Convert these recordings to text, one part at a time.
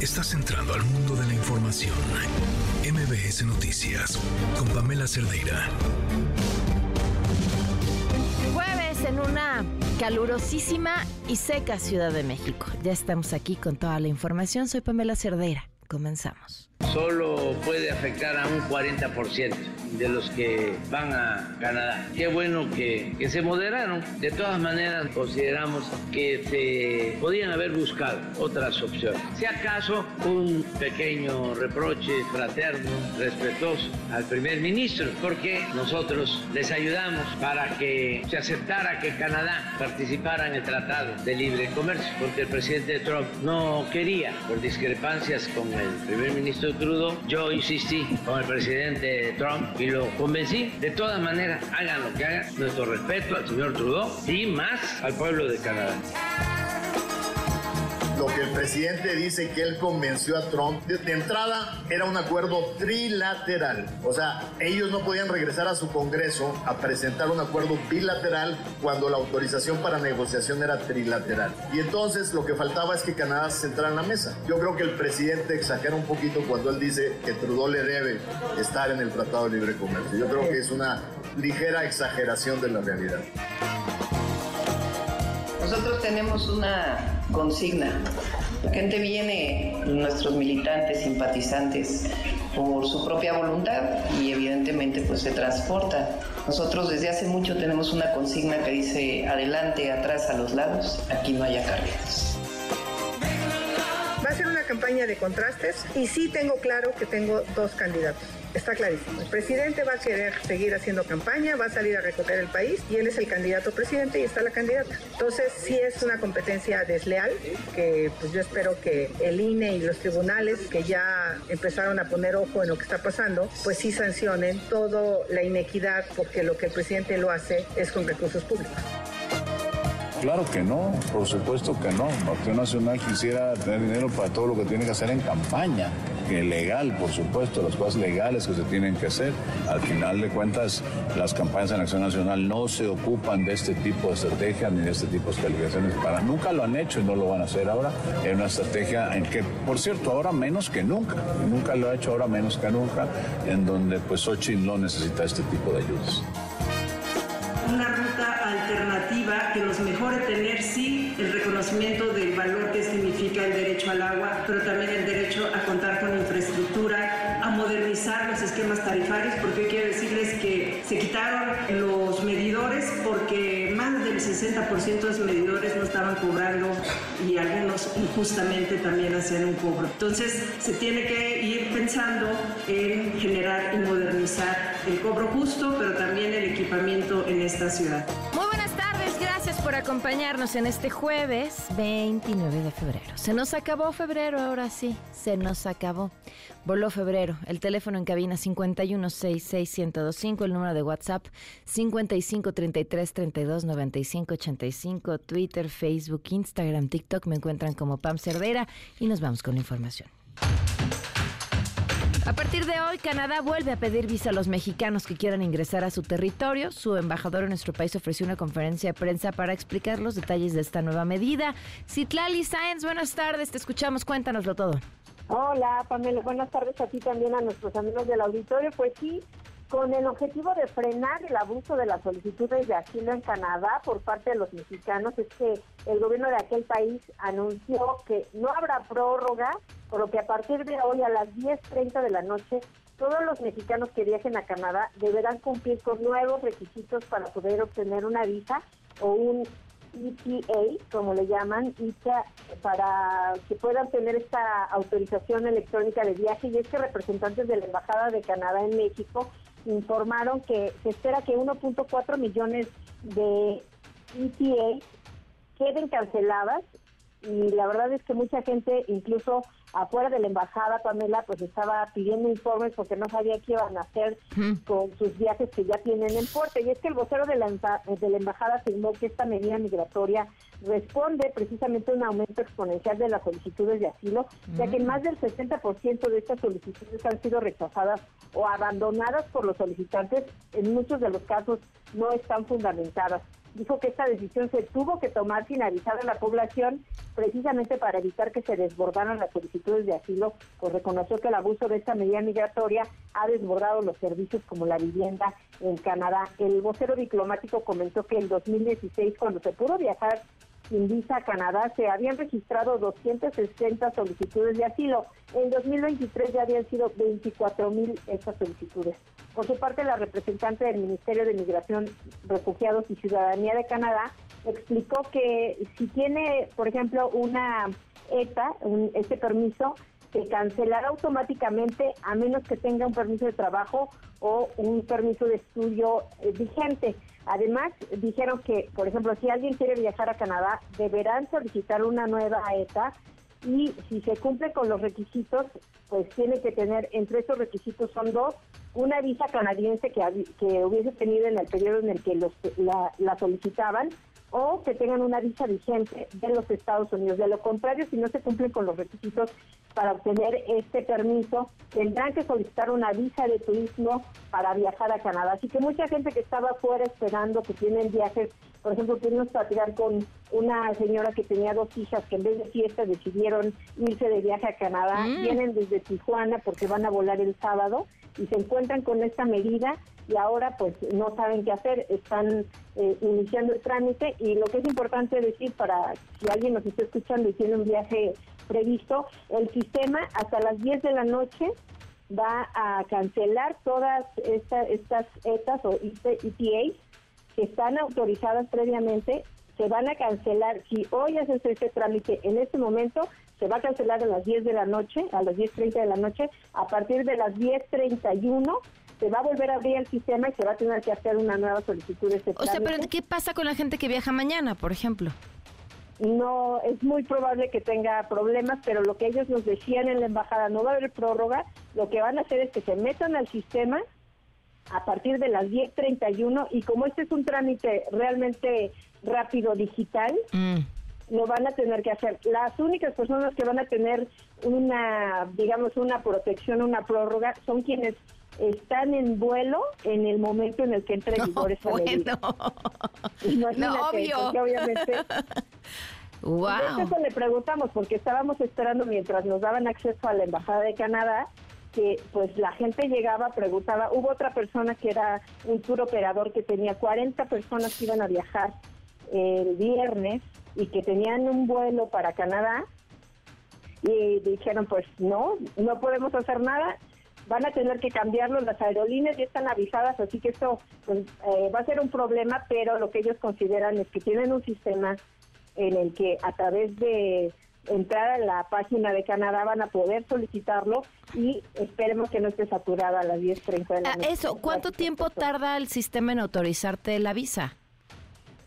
Estás entrando al mundo de la información. MBS Noticias con Pamela Cerdeira. Jueves en una calurosísima y seca Ciudad de México. Ya estamos aquí con toda la información. Soy Pamela Cerdeira. Comenzamos solo puede afectar a un 40% de los que van a Canadá. Qué bueno que, que, se moderaron. De todas maneras, consideramos que se podían haber buscado otras opciones. Si acaso, un pequeño reproche fraterno, respetuoso al primer ministro, porque nosotros les ayudamos para que se aceptara que Canadá participara en el Tratado de Libre Comercio, porque el presidente Trump no quería, por discrepancias con el primer ministro Trudeau, yo insistí con el presidente Trump y lo convencí. De todas maneras, hagan lo que hagan, nuestro respeto al señor Trudeau y más al pueblo de Canadá lo que el presidente dice que él convenció a Trump, de, entrada era un acuerdo trilateral. O sea, ellos no podían regresar a su Congreso a presentar un acuerdo bilateral cuando la autorización para negociación era trilateral. Y entonces lo que faltaba es que Canadá se sentara en la mesa. Yo creo que el presidente exagera un poquito cuando él dice que Trudeau le debe estar en el Tratado de Libre Comercio. Yo creo que es una ligera exageración de la realidad. Nosotros tenemos una consigna. La gente viene, nuestros militantes, simpatizantes, por su propia voluntad y evidentemente pues se transporta. Nosotros desde hace mucho tenemos una consigna que dice adelante, atrás, a los lados, aquí no haya carreras. Va a ser una campaña de contrastes y sí tengo claro que tengo dos candidatos está clarísimo. El presidente va a querer seguir haciendo campaña, va a salir a recorrer el país y él es el candidato presidente y está la candidata. Entonces sí es una competencia desleal que pues yo espero que el INE y los tribunales que ya empezaron a poner ojo en lo que está pasando, pues sí sancionen toda la inequidad porque lo que el presidente lo hace es con recursos públicos. Claro que no, por supuesto que no. Acción Nacional quisiera tener dinero para todo lo que tiene que hacer en campaña, legal, por supuesto, las cosas legales que se tienen que hacer. Al final de cuentas, las campañas en Acción Nacional no se ocupan de este tipo de estrategias ni de este tipo de calificaciones para. Nunca lo han hecho y no lo van a hacer ahora. Es una estrategia en que, por cierto, ahora menos que nunca. Nunca lo ha hecho ahora menos que nunca, en donde pues Xochitl no necesita este tipo de ayudas una ruta alternativa que nos mejore tener, sí, el reconocimiento del valor que significa el derecho al agua, pero también el derecho a contar con infraestructura, a modernizar los esquemas tarifarios, porque quiero decirles que se quitaron los medidores porque más del 60% de los medidores no estaban cobrando y algunos injustamente también hacían un cobro. Entonces se tiene que ir pensando en generar y modernizar el cobro justo, pero también el equipamiento en esta ciudad. Por acompañarnos en este jueves 29 de febrero. Se nos acabó febrero, ahora sí, se nos acabó. Voló febrero, el teléfono en cabina 5166125, el número de WhatsApp 5533329585, Twitter, Facebook, Instagram, TikTok, me encuentran como Pam Cervera y nos vamos con la información. A partir de hoy, Canadá vuelve a pedir visa a los mexicanos que quieran ingresar a su territorio. Su embajador en nuestro país ofreció una conferencia de prensa para explicar los detalles de esta nueva medida. Citlali Sáenz, buenas tardes, te escuchamos, cuéntanoslo todo. Hola, Pamela, buenas tardes a ti también, a nuestros amigos del auditorio. Pues sí, con el objetivo de frenar el abuso de las solicitudes de asilo en Canadá por parte de los mexicanos, es que el gobierno de aquel país anunció que no habrá prórroga, por lo que a partir de hoy a las 10.30 de la noche, todos los mexicanos que viajen a Canadá deberán cumplir con nuevos requisitos para poder obtener una visa o un ETA, como le llaman, para que puedan tener esta autorización electrónica de viaje. Y es que representantes de la Embajada de Canadá en México informaron que se espera que 1.4 millones de ETA queden canceladas y la verdad es que mucha gente, incluso afuera de la embajada, Pamela, pues estaba pidiendo informes porque no sabía qué iban a hacer con sus viajes que ya tienen en puerto. Y es que el vocero de la, de la embajada afirmó que esta medida migratoria responde precisamente a un aumento exponencial de las solicitudes de asilo, ya que más del 60% de estas solicitudes han sido rechazadas o abandonadas por los solicitantes, en muchos de los casos no están fundamentadas. Dijo que esta decisión se tuvo que tomar sin avisar a la población precisamente para evitar que se desbordaran las solicitudes de asilo, pues reconoció que el abuso de esta medida migratoria ha desbordado los servicios como la vivienda en Canadá. El vocero diplomático comentó que en 2016, cuando se pudo viajar sin visa a Canadá se habían registrado 260 solicitudes de asilo. En 2023 ya habían sido 24 mil estas solicitudes. Por su parte, la representante del Ministerio de Migración, Refugiados y Ciudadanía de Canadá explicó que si tiene, por ejemplo, una ETA, un, este permiso, se cancelará automáticamente a menos que tenga un permiso de trabajo o un permiso de estudio eh, vigente. Además, dijeron que, por ejemplo, si alguien quiere viajar a Canadá, deberán solicitar una nueva ETA y si se cumple con los requisitos, pues tiene que tener, entre esos requisitos son dos, una visa canadiense que, que hubiese tenido en el periodo en el que los, la solicitaban o que tengan una visa vigente de los Estados Unidos. De lo contrario, si no se cumplen con los requisitos para obtener este permiso, tendrán que solicitar una visa de turismo para viajar a Canadá. Así que mucha gente que estaba fuera esperando que tienen viajes, por ejemplo, pudimos platicar con una señora que tenía dos hijas que en vez de fiesta decidieron irse de viaje a Canadá, mm. vienen desde Tijuana porque van a volar el sábado y se encuentran con esta medida y ahora pues no saben qué hacer, están eh, iniciando el trámite y lo que es importante decir para si alguien nos está escuchando y tiene un viaje previsto, el sistema hasta las 10 de la noche va a cancelar todas estas estas ETAs o ETAs que están autorizadas previamente, se van a cancelar, si hoy haces ese trámite en este momento, se va a cancelar a las 10 de la noche, a las 10.30 de la noche, a partir de las 10.31 se va a volver a abrir el sistema y se va a tener que hacer una nueva solicitud de ese O sea, pero ¿qué pasa con la gente que viaja mañana, por ejemplo? No, es muy probable que tenga problemas, pero lo que ellos nos decían en la embajada, no va a haber prórroga, lo que van a hacer es que se metan al sistema a partir de las 10.31 y como este es un trámite realmente rápido digital, mm. lo van a tener que hacer. Las únicas personas que van a tener una, digamos, una protección, una prórroga, son quienes están en vuelo en el momento en el que entre en vigor esa medida. no, obvio. obviamente... Wow. Eso le preguntamos porque estábamos esperando mientras nos daban acceso a la embajada de Canadá que pues la gente llegaba, preguntaba, hubo otra persona que era un tour operador que tenía 40 personas que iban a viajar el viernes y que tenían un vuelo para Canadá y dijeron pues no, no podemos hacer nada, van a tener que cambiarlo, las aerolíneas ya están avisadas, así que esto pues, eh, va a ser un problema, pero lo que ellos consideran es que tienen un sistema en el que a través de entrar a la página de Canadá van a poder solicitarlo y esperemos que no esté saturada a las 10.30 de la ah, noche. Eso, ¿cuánto tiempo tarda el sistema en autorizarte la visa?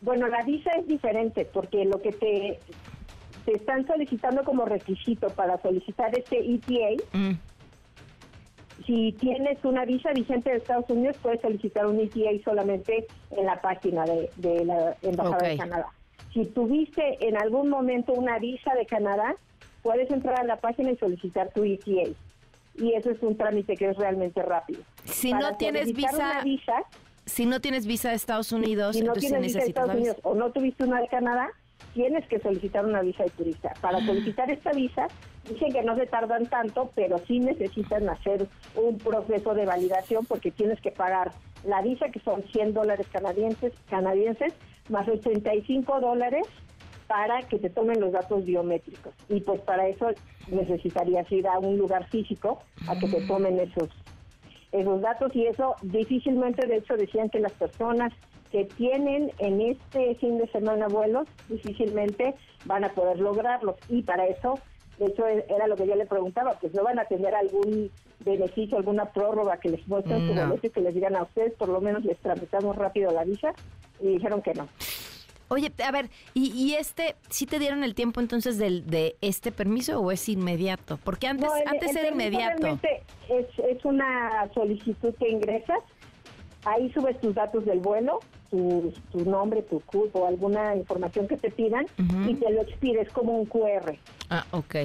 Bueno, la visa es diferente porque lo que te, te están solicitando como requisito para solicitar este ETA mm si tienes una visa vigente de Estados Unidos, puedes solicitar un ETA solamente en la página de, la Embajada de Canadá. Si tuviste en algún momento una visa de Canadá, puedes entrar a la página y solicitar tu ETA. Y eso es un trámite que es realmente rápido. Si no tienes visa, si no tienes visa de Estados Unidos, si no tienes visa de Estados Unidos o no tuviste una de Canadá, tienes que solicitar una visa de turista. Para ah. solicitar esta visa, dicen que no se tardan tanto, pero sí necesitan hacer un proceso de validación porque tienes que pagar la visa, que son 100 dólares canadienses, canadienses más 85 dólares para que te tomen los datos biométricos. Y pues para eso necesitarías ir a un lugar físico a que te mm. tomen esos, esos datos y eso difícilmente, de hecho, decían que las personas que tienen en este fin de semana vuelos difícilmente van a poder lograrlos. Y para eso de hecho era lo que yo le preguntaba pues no van a tener algún beneficio alguna prórroga que les muestren mm, no. que les digan a ustedes por lo menos les tramitamos rápido la visa y dijeron que no Oye, a ver, ¿y, este, sí te dieron el tiempo entonces del, de este permiso o es inmediato? Porque antes, antes era inmediato. Es, es una solicitud que ingresas, ahí subes tus datos del vuelo, tu, nombre, tu CUD o alguna información que te pidan y te lo expides como un QR. Ah, ok.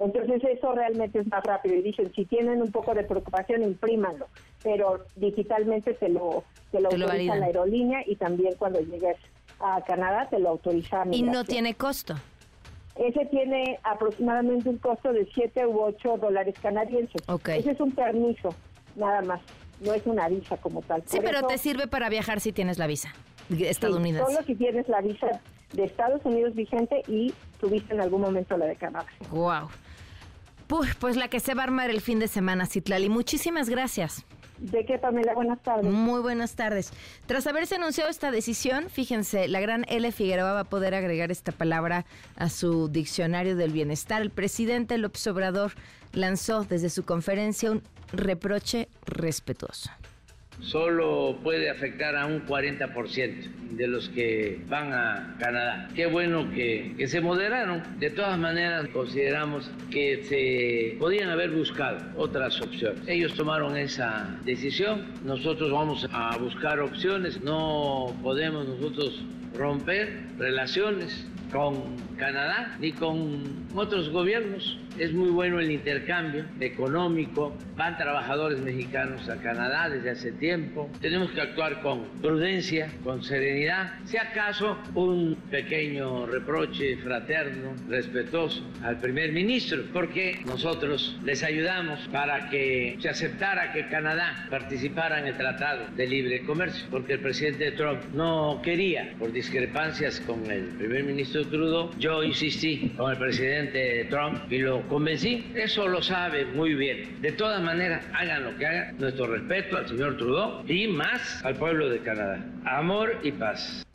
Entonces eso realmente es más rápido y dicen, si tienen un poco de preocupación, imprímanlo, pero digitalmente te lo, te lo, la aerolínea y también cuando llegues a Canadá, te lo autoriza. Y no tiene costo. Ese tiene aproximadamente un costo de 7 u 8 dólares canadienses. Ese es un permiso, nada más. No es una visa como tal. Sí, pero te sirve para viajar si tienes la visa estadounidense. solo si tienes la visa de Estados Unidos vigente y tuviste en algún momento la de Canadá. Wow. pues la que se va a armar el fin de semana, Citlali. Muchísimas gracias. ¿De qué, Pamela? Buenas tardes. Muy buenas tardes. Tras haberse anunciado esta decisión, fíjense, la gran L. Figueroa va a poder agregar esta palabra a su diccionario del bienestar. El presidente López Obrador lanzó desde su conferencia un reproche respetuoso solo puede afectar a un 40% de los que van a Canadá. Qué bueno que, que, se moderaron. De todas maneras, consideramos que se podían haber buscado otras opciones. Ellos tomaron esa decisión. Nosotros vamos a buscar opciones. No podemos nosotros romper relaciones con Canadá ni con otros gobiernos es muy bueno el intercambio económico. Van trabajadores mexicanos a Canadá desde hace tiempo. Tenemos que actuar con prudencia, con serenidad. Si acaso un pequeño reproche fraterno, respetuoso al primer ministro, porque nosotros les ayudamos para que se aceptara que Canadá participara en el Tratado de Libre Comercio, porque el presidente Trump no quería, por discrepancias con el primer ministro Trudeau. Yo insistí con el presidente Trump y lo convencí, eso lo sabe muy bien. De todas maneras, hagan lo que hagan, nuestro respeto al señor Trudeau y más al pueblo de Canadá. Amor y paz.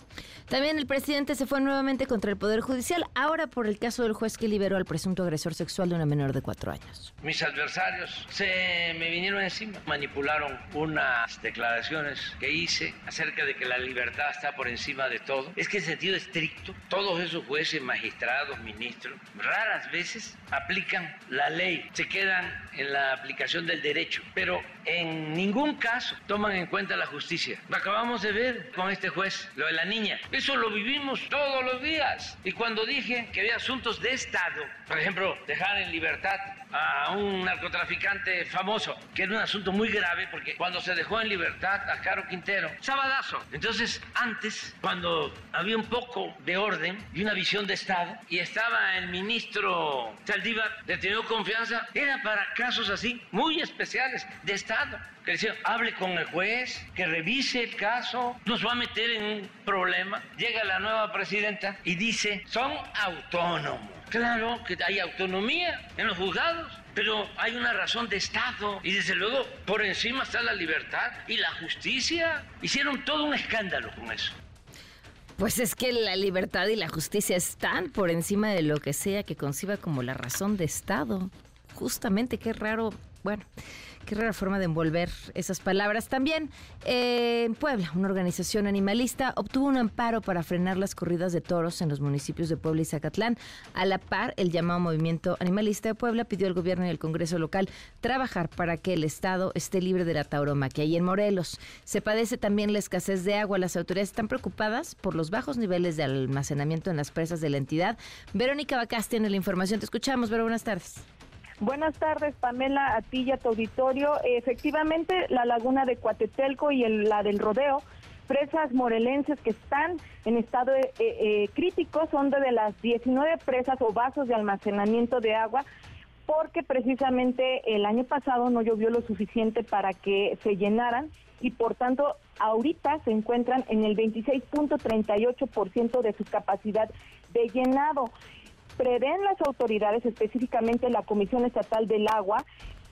También el presidente se fue nuevamente contra el Poder Judicial, ahora por el caso del juez que liberó al presunto agresor sexual de una menor de cuatro años. Mis adversarios se me vinieron encima, manipularon unas declaraciones que hice acerca de que la libertad está por encima de todo. Es que en sentido estricto, todos esos jueces, magistrados, ministros, raras veces aplican la ley, se quedan en la aplicación del derecho, pero en ningún caso toman en cuenta la justicia. Lo acabamos de ver con este juez, lo de la niña. Eso lo vivimos todos los días. Y cuando dije que había asuntos de Estado, por ejemplo, dejar en libertad a un narcotraficante famoso, que era un asunto muy grave, porque cuando se dejó en libertad a Caro Quintero, sabadazo. Entonces, antes, cuando había un poco de orden y una visión de Estado, y estaba el ministro Saldívar de tener confianza, era para casos así, muy especiales, de Estado que decía, hable con el juez, que revise el caso, nos va a meter en un problema. Llega la nueva presidenta y dice, son autónomos. Claro que hay autonomía en los juzgados, pero hay una razón de Estado y desde luego por encima está la libertad y la justicia. Hicieron todo un escándalo con eso. Pues es que la libertad y la justicia están por encima de lo que sea que conciba como la razón de Estado. Justamente, qué raro. Bueno, Qué rara forma de envolver esas palabras. También eh, en Puebla, una organización animalista obtuvo un amparo para frenar las corridas de toros en los municipios de Puebla y Zacatlán. A la par, el llamado Movimiento Animalista de Puebla pidió al gobierno y al Congreso local trabajar para que el Estado esté libre de la tauromaquia. Y en Morelos se padece también la escasez de agua. Las autoridades están preocupadas por los bajos niveles de almacenamiento en las presas de la entidad. Verónica Bacás tiene la información. Te escuchamos, Vero. Buenas tardes. Buenas tardes, Pamela, a ti y a tu auditorio. Efectivamente, la laguna de Cuatetelco y la del Rodeo, presas morelenses que están en estado eh, eh, crítico, son de las 19 presas o vasos de almacenamiento de agua porque precisamente el año pasado no llovió lo suficiente para que se llenaran y por tanto ahorita se encuentran en el 26.38% de su capacidad de llenado prevén las autoridades, específicamente la Comisión Estatal del Agua,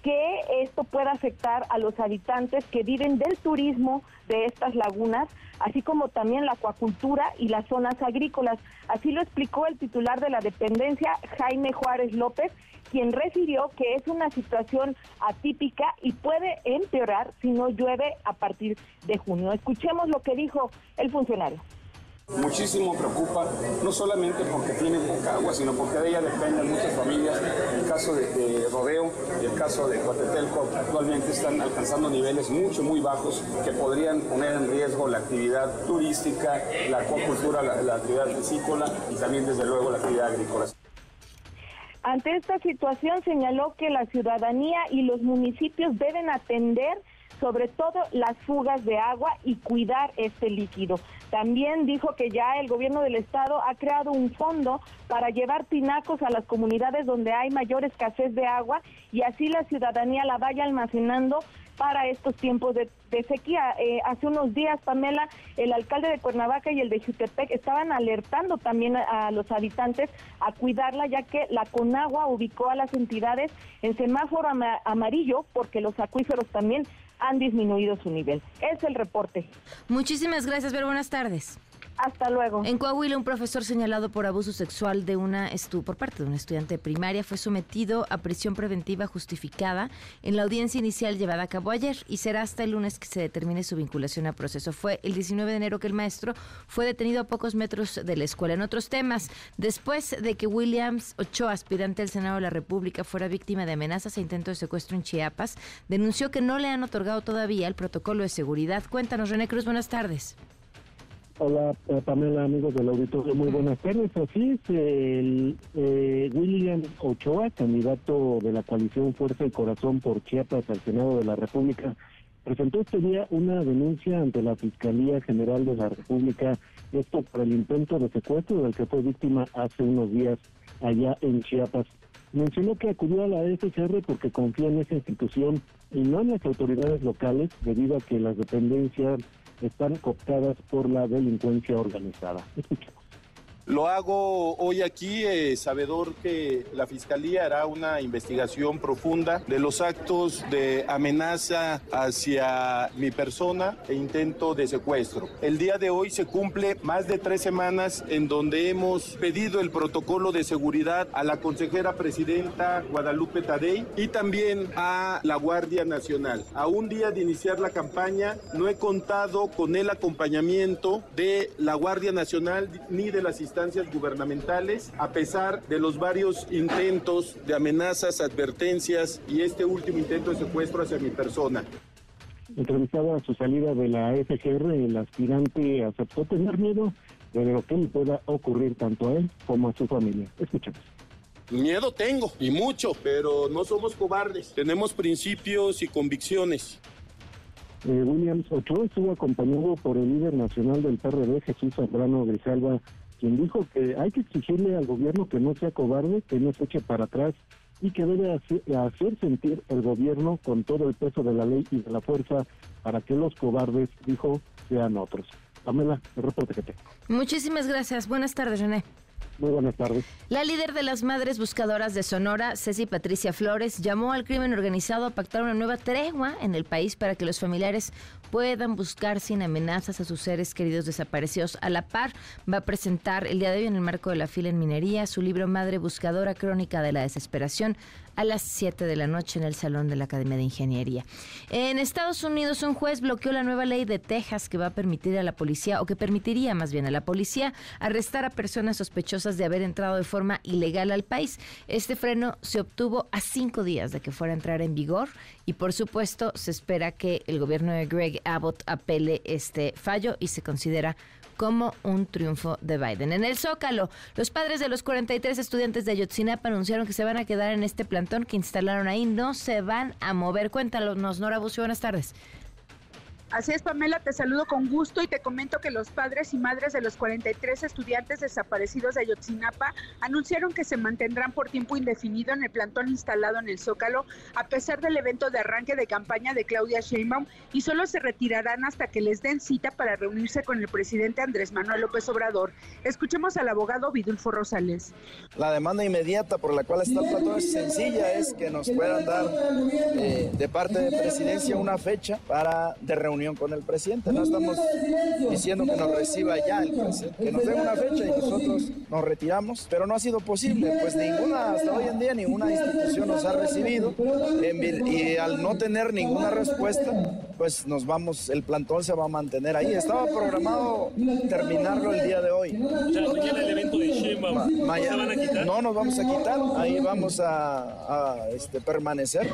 que esto pueda afectar a los habitantes que viven del turismo de estas lagunas, así como también la acuacultura y las zonas agrícolas. Así lo explicó el titular de la dependencia, Jaime Juárez López, quien refirió que es una situación atípica y puede empeorar si no llueve a partir de junio. Escuchemos lo que dijo el funcionario. Muchísimo preocupa, no solamente porque tiene poca agua, sino porque de ella dependen muchas familias. El caso de, Rodeo y el caso de Coatetelco actualmente están alcanzando niveles mucho, muy bajos que podrían poner en riesgo la actividad turística, la acuacultura, la, la actividad piscícola y también, desde luego, la actividad agrícola. Ante esta situación señaló que la ciudadanía y los municipios deben atender sobre todo las fugas de agua y cuidar este líquido. También dijo que ya el gobierno del estado ha creado un fondo para llevar tinacos a las comunidades donde hay mayor escasez de agua y así la ciudadanía la vaya almacenando para estos tiempos de, sequía. Eh, hace unos días, Pamela, el alcalde de Cuernavaca y el de Jutepec estaban alertando también a, los habitantes a cuidarla, ya que la Conagua ubicó a las entidades en semáforo amarillo porque los acuíferos también han disminuido su nivel. Es el reporte. Muchísimas gracias, pero buenas tardes. Hasta luego. En Coahuila, un profesor señalado por abuso sexual de una por parte de un estudiante de primaria fue sometido a prisión preventiva justificada en la audiencia inicial llevada a cabo ayer y será hasta el lunes que se determine su vinculación a proceso. Fue el 19 de enero que el maestro fue detenido a pocos metros de la escuela. En otros temas, después de que Williams Ochoa, aspirante al Senado de la República, fuera víctima de amenazas e intento de secuestro en Chiapas, denunció que no le han otorgado todavía el protocolo de seguridad. Cuéntanos, René Cruz, buenas tardes. Hola eh, Pamela, amigos del auditorio, muy buenas tardes. Así es, el, eh, William Ochoa, candidato de la coalición Fuerza y Corazón por Chiapas al Senado de la República, presentó este día una denuncia ante la Fiscalía General de la República, esto por el intento de secuestro del que fue víctima hace unos días allá en Chiapas. Mencionó que acudió a la FCR porque confía en esa institución y no en las autoridades locales, debido a que las dependencias están cooptadas por la delincuencia organizada. Lo hago hoy aquí, eh, sabedor que la Fiscalía hará una investigación profunda de los actos de amenaza hacia mi persona e intento de secuestro. El día de hoy se cumple más de tres semanas en donde hemos pedido el protocolo de seguridad a la consejera presidenta Guadalupe Tadei y también a la Guardia Nacional. A un día de iniciar la campaña no he contado con el acompañamiento de la Guardia Nacional ni de las instancias gubernamentales, a pesar de los varios intentos de amenazas, advertencias y este último intento de secuestro hacia mi persona. Entrevistado a su salida de la FGR, el aspirante aceptó tener miedo de lo que le pueda ocurrir tanto a él como a su familia. Escuchemos. Miedo tengo, y mucho, pero no somos cobardes. Tenemos principios y convicciones. Eh, Williams Ochoa estuvo acompañado por el líder nacional del PRD, Jesús Zambrano Grijalva, quien dijo que hay que exigirle al gobierno que no sea cobarde, que no se eche para atrás y que debe hacer, sentir el gobierno con todo el peso de la ley y de la fuerza para que los cobardes, dijo, sean otros. Pamela, el reporte que tengo. Muchísimas gracias. Buenas tardes, René. Muy buenas tardes. La líder de las Madres Buscadoras de Sonora, Ceci Patricia Flores, llamó al crimen organizado a pactar una nueva tregua en el país para que los familiares puedan buscar sin amenazas a sus seres queridos desaparecidos. A la par, va a presentar el día de hoy en el marco de la fila en minería su libro Madre Buscadora, Crónica de la Desesperación, a las 7 de la noche en el Salón de la Academia de Ingeniería. En Estados Unidos, un juez bloqueó la nueva ley de Texas que va a permitir a la policía, o que permitiría más bien a la policía, arrestar a personas sospechosas de haber entrado de forma ilegal al país. Este freno se obtuvo a cinco días de que fuera a entrar en vigor y, por supuesto, se espera que el gobierno de Greg Abbott apele este fallo y se considera como un triunfo de Biden. En el Zócalo, los padres de los 43 estudiantes de Ayotzinapa anunciaron que se van a quedar en este plantón que instalaron ahí. No se van a mover. Cuéntanos, Nora Bucio, buenas tardes. Así es, Pamela, te saludo con gusto y te comento que los padres y madres de los 43 estudiantes desaparecidos de Ayotzinapa anunciaron que se mantendrán por tiempo indefinido en el plantón instalado en el Zócalo, a pesar del evento de arranque de campaña de Claudia Sheinbaum, y solo se retirarán hasta que les den cita para reunirse con el presidente Andrés Manuel López Obrador. Escuchemos al abogado Vidulfo Rosales. La demanda inmediata por la cual está el plantón es sencilla, es que nos puedan dar eh, de parte de presidencia una fecha para de reunión con el presidente. No estamos diciendo que nos reciba ya el presidente, que nos dé una fecha y nosotros nos retiramos, pero no ha sido posible, pues ninguna, hasta hoy en día, ninguna institución nos ha recibido. Y al no tener ninguna respuesta, pues nos vamos, el plantón se va a mantener ahí. Estaba programado terminarlo el día de hoy. mañana el evento de Shema, van a quitar? No nos vamos a quitar, ahí vamos a, a este, permanecer.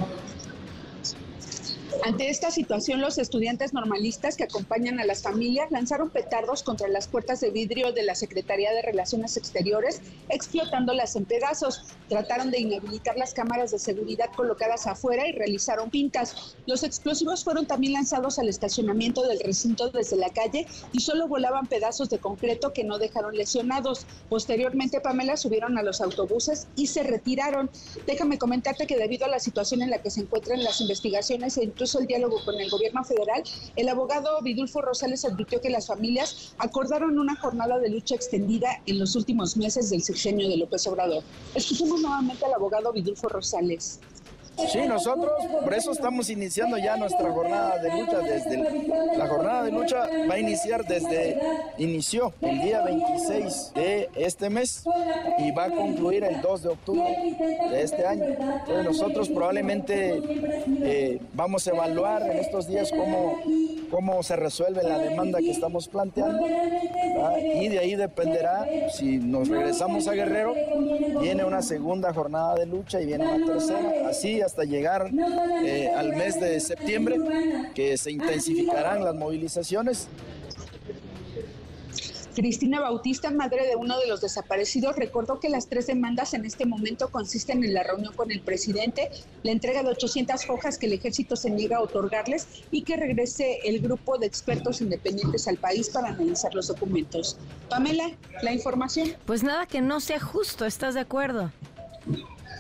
Ante esta situación, los estudiantes normalistas que acompañan a las familias lanzaron petardos contra las puertas de vidrio de la Secretaría de Relaciones Exteriores, explotándolas en pedazos. Trataron de inhabilitar las cámaras de seguridad colocadas afuera y realizaron pintas. Los explosivos fueron también lanzados al estacionamiento del recinto desde la calle y solo volaban pedazos de concreto que no dejaron lesionados. Posteriormente, Pamela subieron a los autobuses y se retiraron. Déjame comentarte que debido a la situación en la que se encuentran las investigaciones e incluso el diálogo con el gobierno federal, el abogado Vidulfo Rosales advirtió que las familias acordaron una jornada de lucha extendida en los últimos meses del sexenio de López Obrador. Escuchemos nuevamente al abogado Vidulfo Rosales. Sí, nosotros por eso estamos iniciando ya nuestra jornada de lucha. Desde la jornada de lucha va a iniciar desde, inició el día 26 de este mes y va a concluir el 2 de octubre de este año. Entonces nosotros probablemente eh, vamos a evaluar en estos días cómo, cómo se resuelve la demanda que estamos planteando y de ahí dependerá si nos regresamos a Guerrero, viene una segunda jornada de lucha y viene una tercera, así hasta llegar eh, al mes de septiembre, que se intensificarán las movilizaciones. Cristina Bautista, madre de uno de los desaparecidos, recordó que las tres demandas en este momento consisten en la reunión con el presidente, la entrega de 800 hojas que el ejército se niega a otorgarles y que regrese el grupo de expertos independientes al país para analizar los documentos. Pamela, la información. Pues nada que no sea justo, ¿estás de acuerdo?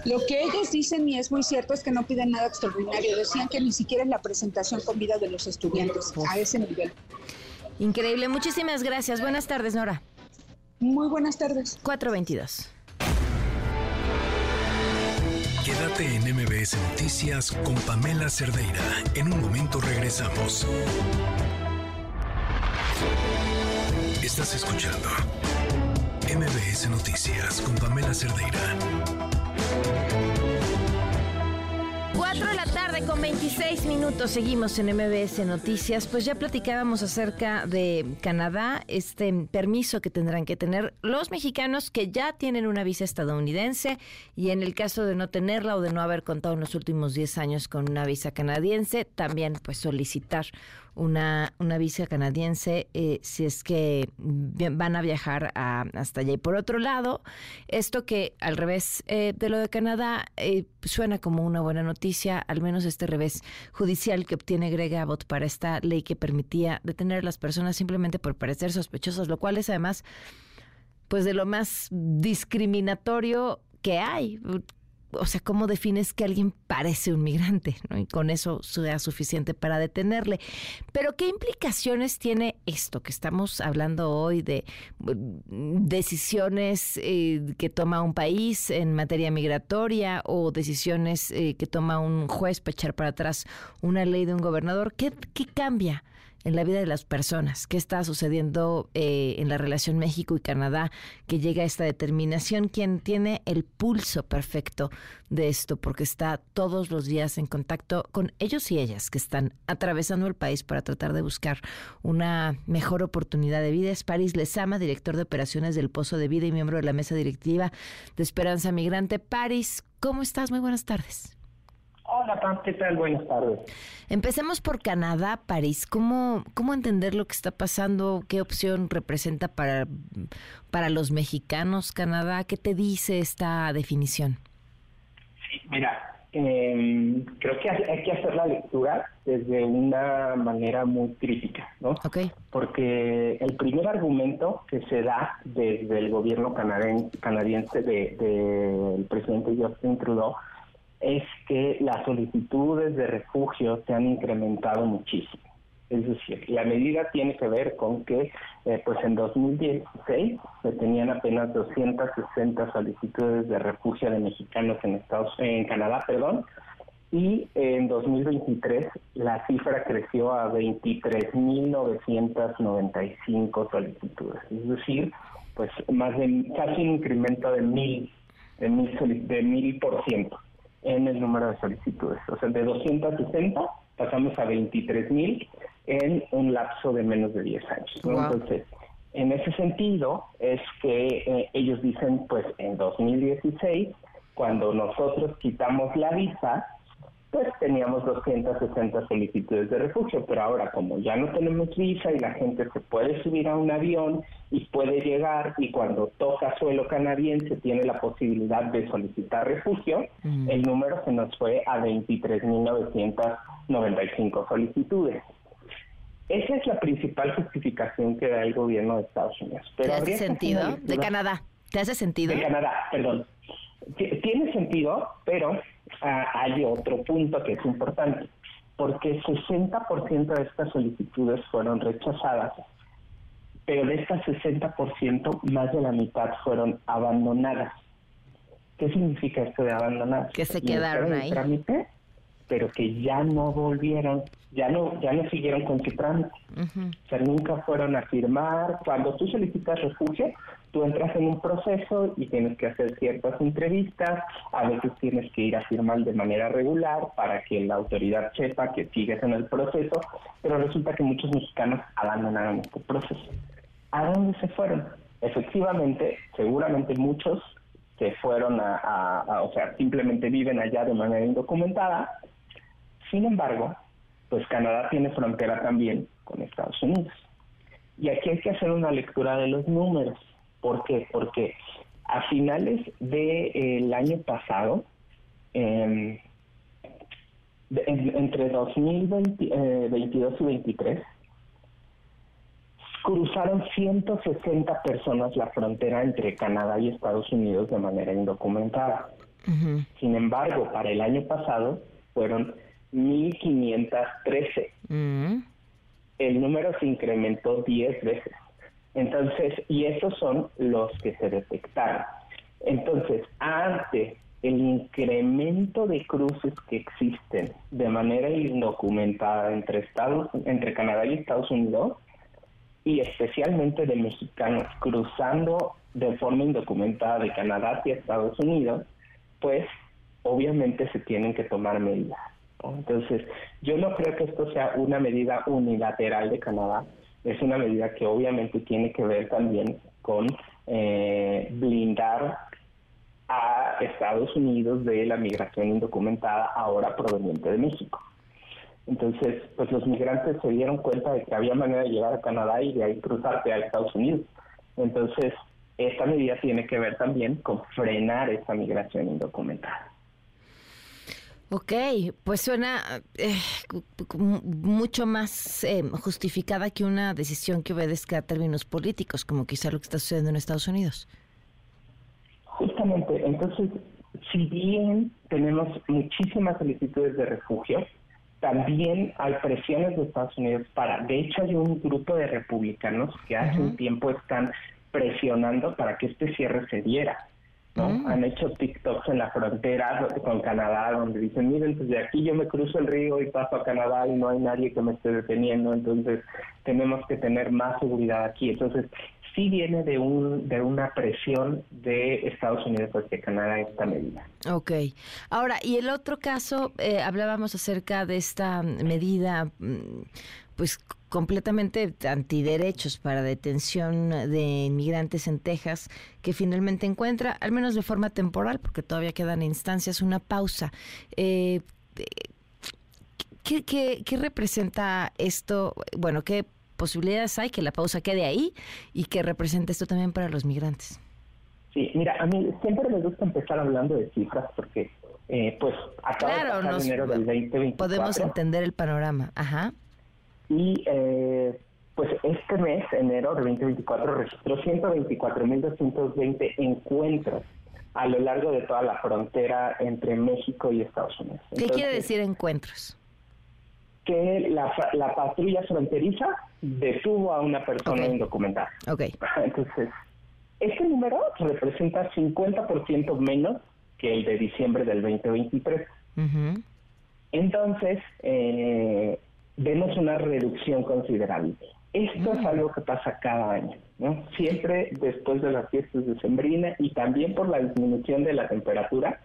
Lo que ellos dicen, y es muy cierto, es que no piden nada extraordinario. Decían que ni siquiera es la presentación con vida de los estudiantes, a ese nivel. Increíble. Muchísimas gracias. Buenas tardes, Nora. Muy buenas tardes. 422. Quédate en MBS Noticias con Pamela Cerdeira. En un momento regresamos. Estás escuchando MBS Noticias con Pamela Cerdeira. 4 de la tarde con 26 minutos seguimos en MBS Noticias. Pues ya platicábamos acerca de Canadá, este permiso que tendrán que tener los mexicanos que ya tienen una visa estadounidense y en el caso de no tenerla o de no haber contado en los últimos 10 años con una visa canadiense, también pues solicitar una, una visa canadiense eh, si es que van a viajar hasta allá. Y por otro lado, esto que al revés eh, de lo de Canadá eh, suena como una buena noticia, al menos este revés judicial que obtiene Greg Abbott para esta ley que permitía detener a las personas simplemente por parecer sospechosas, lo cual es además pues de lo más discriminatorio que hay o sea, ¿cómo defines que alguien parece un migrante? Y con eso sea suficiente para detenerle. Pero ¿qué implicaciones tiene esto que estamos hablando hoy de mm, decisiones eh, que toma un país en materia migratoria o decisiones eh, que toma un juez para echar para atrás una ley de un gobernador? ¿Qué, qué cambia? En la vida de las personas. ¿Qué está sucediendo eh, en la relación México y Canadá que llega a esta determinación? ¿Quién tiene el pulso perfecto de esto? Porque está todos los días en contacto con ellos y ellas que están atravesando el país para tratar de buscar una mejor oportunidad de vida. Es París Lezama, director de operaciones del Pozo de Vida y miembro de la mesa directiva de Esperanza Migrante. París, ¿cómo estás? Muy buenas tardes. Hola, Pam, ¿qué tal? Buenas tardes. Empecemos por Canadá, París. ¿Cómo, ¿Cómo entender lo que está pasando? ¿Qué opción representa para, para los mexicanos Canadá? ¿Qué te dice esta definición? Sí, mira, em, creo que hay que hacer la lectura desde una manera muy crítica, ¿no? Okay. Porque el primer argumento que se da desde el gobierno canadiense del de, presidente Justin Trudeau es que las solicitudes de refugio se han incrementado muchísimo. Es decir, la medida tiene que ver con que eh, pues en 2016 se tenían apenas 260 solicitudes de refugio de mexicanos en Estados en Canadá, perdón, y en 2023 la cifra creció a 23.995 solicitudes, es decir, pues más de casi un incremento de mil de mil de mil por ciento en el número de solicitudes. O sea, de 260 pasamos a 23 mil en un lapso de menos de 10 años. Entonces, en ese sentido es que eh, ellos dicen, pues en 2016, cuando nosotros quitamos la visa, pues teníamos 260 solicitudes de refugio, pero ahora como ya no tenemos visa y la gente se puede subir a un avión y puede llegar y cuando toca suelo canadiense tiene la posibilidad de solicitar refugio, el número se nos fue a 23.995 solicitudes. Esa es la principal justificación que da el gobierno de Estados Unidos. ¿Te hace sentido? De Canadá. ¿Te hace sentido? De Canadá, perdón. Tiene sentido, pero ah, hay otro punto que es importante, porque 60% de estas solicitudes fueron rechazadas, pero de estas 60%, más de la mitad fueron abandonadas. ¿Qué significa esto de abandonadas? Que se quedaron ahí. Trámite, pero que ya no volvieron, ya no, ya no siguieron con su trámite. O sea, nunca fueron a firmar. Cuando tú solicitas refugio, tú entras en un proceso y tienes que hacer ciertas entrevistas, a veces tienes que ir a firmar de manera regular para que la autoridad sepa que sigues en el proceso, pero resulta que muchos mexicanos abandonaron este proceso. ¿A dónde se fueron? Efectivamente, seguramente muchos se fueron a, o sea, simplemente viven allá de manera indocumentada. Sin embargo, pues Canadá tiene frontera también con Estados Unidos. Y aquí hay que hacer una lectura de los números. ¿Por qué? Porque a finales del año pasado, em, entre 2022 eh, y 2023, cruzaron 160 personas la frontera entre Canadá y Estados Unidos de manera indocumentada. Sin embargo, para el año pasado fueron 1.513. El número se incrementó 10 veces. Entonces, y esos son los que se detectaron. Entonces, ante el incremento de cruces que existen de manera indocumentada entre Estados, entre Canadá y Estados Unidos, y especialmente de mexicanos cruzando de forma indocumentada de Canadá hacia Estados Unidos, pues obviamente se tienen que tomar medidas. Entonces, yo no creo que esto sea una medida unilateral de Canadá, es una medida que obviamente tiene que ver también con eh, blindar a Estados Unidos de la migración indocumentada ahora proveniente de México. Entonces, pues los migrantes se dieron cuenta de que había manera de llegar a Canadá y de ahí cruzarse a Estados Unidos. Entonces, esta medida tiene que ver también con frenar esa migración indocumentada. Ok, pues suena eh, mucho más eh, justificada que una decisión que obedezca a términos políticos, como quizá lo que está sucediendo en Estados Unidos. Justamente, entonces, si bien tenemos muchísimas solicitudes de refugio, también hay presiones de Estados Unidos para, de hecho hay un grupo de republicanos que hace un tiempo están presionando para que este cierre se diera. ¿No? Mm. Han hecho TikToks en la frontera con Canadá donde dicen, miren, pues de aquí yo me cruzo el río y paso a Canadá y no hay nadie que me esté deteniendo, entonces tenemos que tener más seguridad aquí. Entonces, sí viene de, un, de una presión de Estados Unidos hacia Canadá esta medida. Ok. Ahora, y el otro caso, eh, hablábamos acerca de esta medida, mm, pues completamente antiderechos para detención de inmigrantes en Texas, que finalmente encuentra, al menos de forma temporal, porque todavía quedan instancias, una pausa. Eh, ¿qué, qué, qué representa esto? Bueno, ¿qué posibilidades hay que la pausa quede ahí y que represente esto también para los migrantes? Sí, mira, a mí siempre me gusta empezar hablando de cifras porque, eh, pues, acaba claro, de pasar enero del 2024. Podemos entender el panorama, ajá. Y, eh, pues, este mes, enero del 2024, registró 124.220 encuentros a lo largo de toda la frontera entre México y Estados Unidos. ¿Qué quiere decir encuentros? Que la, la patrulla fronteriza detuvo a una persona indocumentada. Okay. Entonces, este número representa 50% menos que el de diciembre del 2023. Entonces, eh, vemos una reducción considerable. Esto es algo que pasa cada año, ¿no? Siempre después de las fiestas de Sembrina y también por la disminución de la temperatura,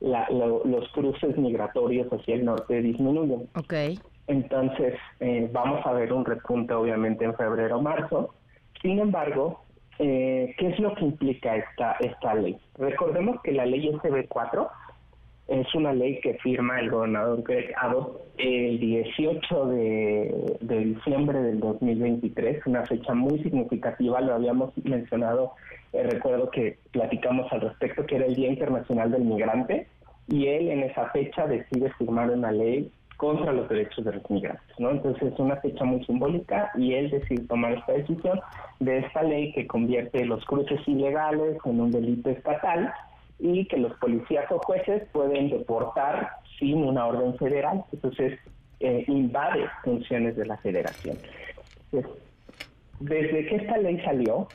los cruces migratorios hacia el norte disminuyen. Okay. Entonces, eh, vamos a ver un repunte obviamente en febrero o marzo. Sin embargo, eh, ¿qué es lo que implica esta, esta ley? Recordemos que la ley SB4 es una ley que firma el gobernador Greg Abbott el 18 de, diciembre del 2023, una fecha muy significativa, lo habíamos mencionado, eh, recuerdo que platicamos al respecto, que era el Día Internacional del Migrante, y él en esa fecha decide firmar una ley contra los derechos de los migrantes, ¿no? Entonces es una fecha muy simbólica y él decide tomar esta decisión de esta ley que convierte los cruces ilegales en un delito estatal y que los policías o jueces pueden deportar sin una orden federal. Entonces eh, invade funciones de la federación. desde que esta ley salió,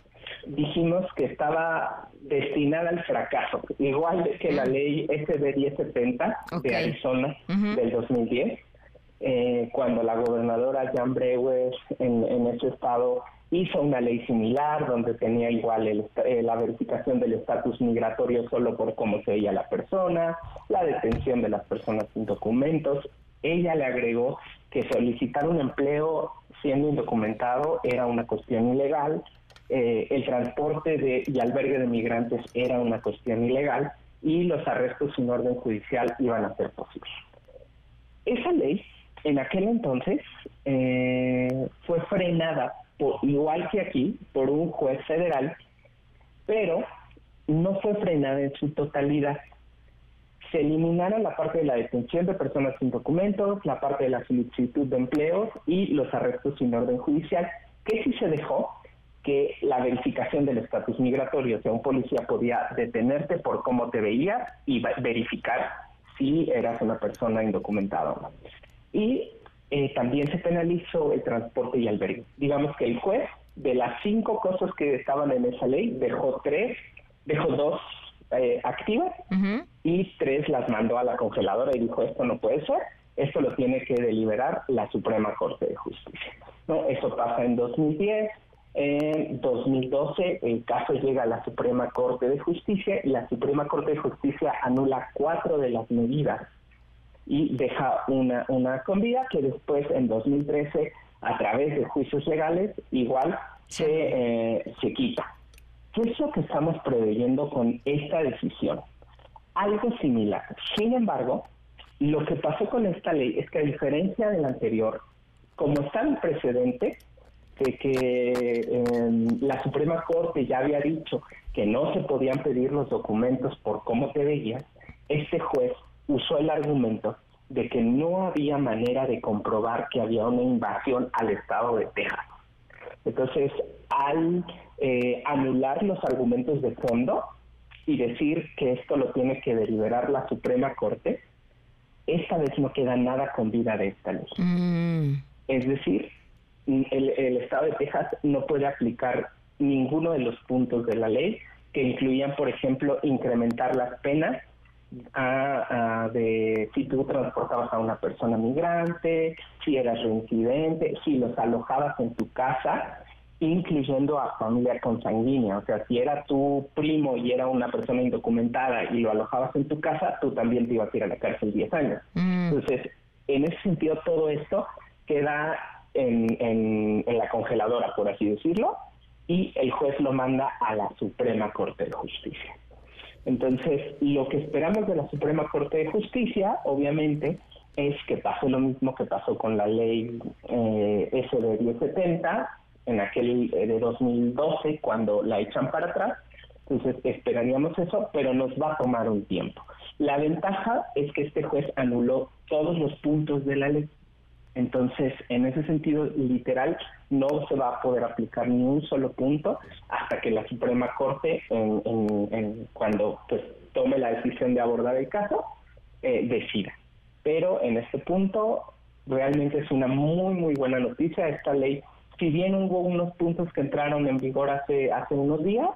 dijimos que estaba destinada al fracaso, igual que la ley SB 1070 de Arizona del 2010, eh, cuando la gobernadora Jan Brewer en, en ese estado hizo una ley similar donde tenía igual eh, la verificación del estatus migratorio solo por cómo se veía la persona, la detención de las personas sin documentos. Ella le agregó que solicitar un empleo siendo indocumentado era una cuestión ilegal, eh, el transporte de, y albergue de migrantes era una cuestión ilegal y los arrestos sin orden judicial iban a ser posibles. Esa ley, en aquel entonces, eh, fue frenada igual que aquí, por un juez federal, pero no fue frenada en su totalidad. Se eliminaron la parte de la detención de personas sin documentos, la parte de la solicitud de empleos y los arrestos sin orden judicial, que sí se dejó que la verificación del estatus migratorio, o sea, un policía podía detenerte por cómo te veía y verificar si eras una persona indocumentada o no. Y eh, también se penalizó el transporte y albergue. Digamos que el juez, de las cinco cosas que estaban en esa ley, dejó tres, dejó dos eh, activas y tres las mandó a la congeladora y dijo esto no puede ser, esto lo tiene que deliberar la Suprema Corte de Justicia. ¿no? Eso pasa en 2010. En 2012 el caso llega a la Suprema Corte de Justicia y la Suprema Corte de Justicia anula cuatro de las medidas y deja una, una que después en 2013 a través de juicios legales igual se, eh, se quita. ¿Qué es lo que estamos preveyendo con esta decisión? Algo similar. Sin embargo, lo que pasó con esta ley es que a diferencia de la anterior, como está el precedente de que em, la Suprema Corte ya había dicho que no se podían pedir los documentos por cómo te veías, este juez usó el argumento de que no había manera de comprobar que había una invasión al estado de Texas. Entonces, al eh, anular los argumentos de fondo y decir que esto lo tiene que deliberar la Suprema Corte, esta vez no queda nada con vida de esta ley. Mm. Es decir, el, el estado de Texas no puede aplicar ninguno de los puntos de la ley que incluían, por ejemplo, incrementar las penas a, de si tú transportabas a una persona migrante, si eras reincidente, si los alojabas en tu casa, incluyendo a familia consanguínea. O sea, si era tu primo y era una persona indocumentada y lo alojabas en tu casa, tú también te ibas a ir a la cárcel 10 años. Mm. Entonces, en ese sentido, todo esto queda en, en, en la congeladora, por así decirlo, y el juez lo manda a la Suprema Corte de Justicia. Entonces, lo que esperamos de la Suprema Corte de Justicia, obviamente, es que pase lo mismo que pasó con la ley eh, SB 1070 en aquel eh, de 2012 cuando la echan para atrás. Entonces esperaríamos eso, pero nos va a tomar un tiempo. La ventaja es que este juez anuló todos los puntos de la ley. Entonces, en ese sentido, literal, no se va a poder aplicar ni un solo punto hasta que la Suprema Corte, en, cuando pues tome la decisión de abordar el caso, eh, decida. Pero en este punto, realmente es una muy, muy buena noticia. Esta ley, si bien hubo unos puntos que entraron en vigor hace, hace unos días,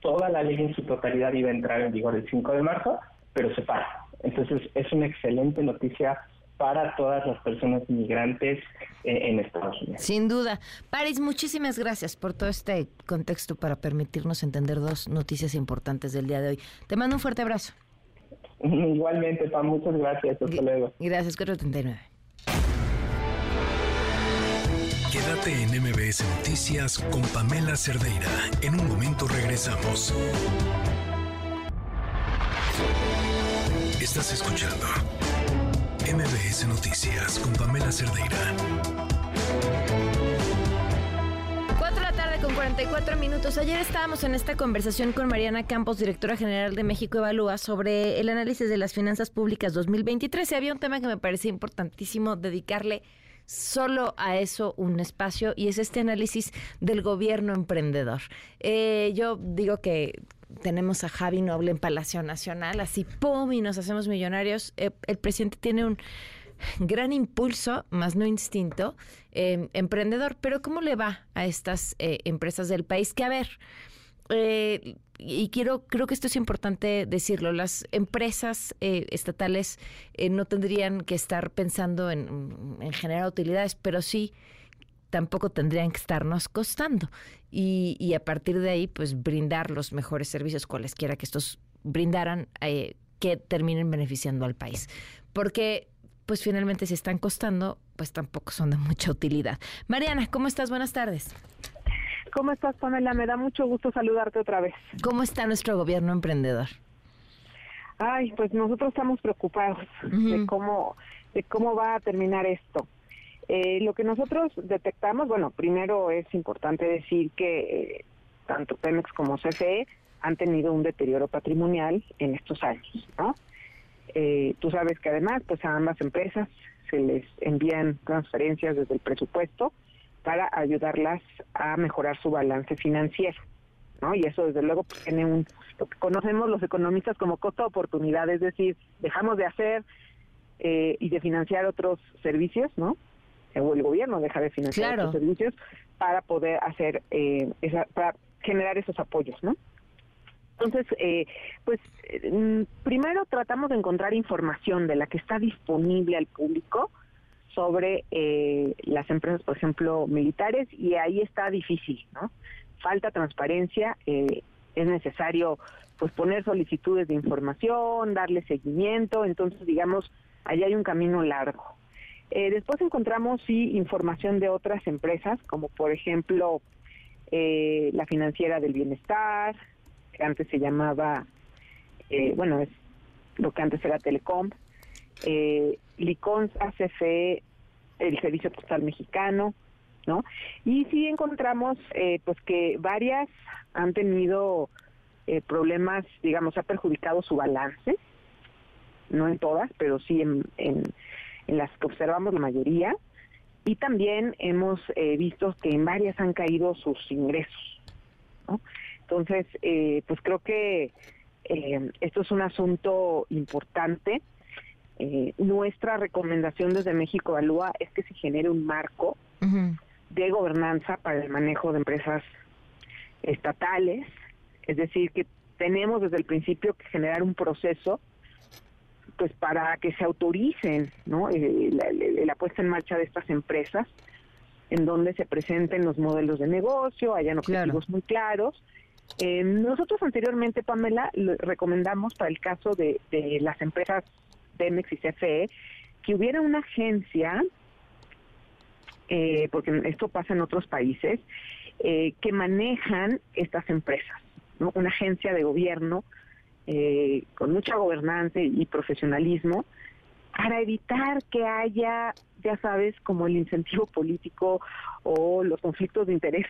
toda la ley en su totalidad iba a entrar en vigor el 5 de marzo, pero se para. Entonces, es una excelente noticia para todas las personas inmigrantes eh, en Estados Unidos. Sin duda. Paris, muchísimas gracias por todo este contexto para permitirnos entender dos noticias importantes del día de hoy. Te mando un fuerte abrazo. Igualmente, Pam, muchas gracias. Hasta luego. Gracias, 439. Quédate en MBS Noticias con Pamela Cerdeira. En un momento regresamos. Estás escuchando MBS Noticias con Pamela Cerdeira. 4 de la tarde con 44 minutos. Ayer estábamos en esta conversación con Mariana Campos, directora general de México Evalúa, sobre el análisis de las finanzas públicas 2023. Y había un tema que me parecía importantísimo dedicarle solo a eso un espacio y es este análisis del gobierno emprendedor. Eh, yo digo que tenemos a Javi Noble en Palacio Nacional, así ¡pum! y nos hacemos millonarios. Eh, el presidente tiene un gran impulso, más no instinto, eh, emprendedor. Pero ¿cómo le va a estas empresas del país? Que a ver, y quiero, creo que esto es importante decirlo, las empresas eh, estatales eh, no tendrían que estar pensando en, generar utilidades, pero sí tampoco tendrían que estarnos costando. Y, a partir de ahí, pues brindar los mejores servicios, cualesquiera que estos brindaran, eh, que terminen beneficiando al país. Porque, pues finalmente, si están costando, pues tampoco son de mucha utilidad. Mariana, ¿cómo estás? Buenas tardes. ¿Cómo estás, Pamela? Me da mucho gusto saludarte otra vez. ¿Cómo está nuestro gobierno emprendedor? Ay, pues nosotros estamos preocupados de cómo de cómo va a terminar esto. Eh, lo que nosotros detectamos, bueno, primero es importante decir que eh, tanto Pemex como CFE han tenido un deterioro patrimonial en estos años, ¿no? Eh, tú sabes que además, pues a ambas empresas se les envían transferencias desde el presupuesto para ayudarlas a mejorar su balance financiero. ¿no? Y eso desde luego pues, tiene un, lo que conocemos los economistas como costo de oportunidad, es decir, dejamos de hacer eh, y de financiar otros servicios, ¿no? O el gobierno deja de financiar otros servicios para poder hacer, eh, esa, para generar esos apoyos, ¿no? Entonces, eh, pues mm, primero tratamos de encontrar información de la que está disponible al público sobre eh, las empresas, por ejemplo, militares, y ahí está difícil, ¿no? Falta transparencia, eh, es necesario pues poner solicitudes de información, darle seguimiento, entonces digamos, ahí hay un camino largo. Eh, después encontramos sí información de otras empresas, como por ejemplo la financiera del bienestar, que antes se llamaba, bueno, es lo que antes era Telecom, eh, Liconza, CFE, el Servicio Postal Mexicano, ¿no? Y sí encontramos eh, pues que varias han tenido eh, problemas, digamos, ha perjudicado su balance, no en todas, pero sí en, las que observamos la mayoría. Y también hemos eh, visto que en varias han caído sus ingresos. ¿no? Entonces, eh, pues creo que esto es un asunto importante eh, nuestra recomendación desde México Evalúa es que se genere un marco de gobernanza para el manejo de empresas estatales, es decir, que tenemos desde el principio que generar un proceso pues para que se autoricen ¿no? Eh, la, puesta en marcha de estas empresas, en donde se presenten los modelos de negocio, hayan objetivos muy claros. Eh, nosotros anteriormente, Pamela, recomendamos para el caso de, de las empresas Pemex y CFE, que hubiera una agencia, eh, porque esto pasa en otros países, eh, que manejan estas empresas, ¿no? Una agencia de gobierno eh, con mucha gobernanza y profesionalismo para evitar que haya, ya sabes, como el incentivo político o los conflictos de interés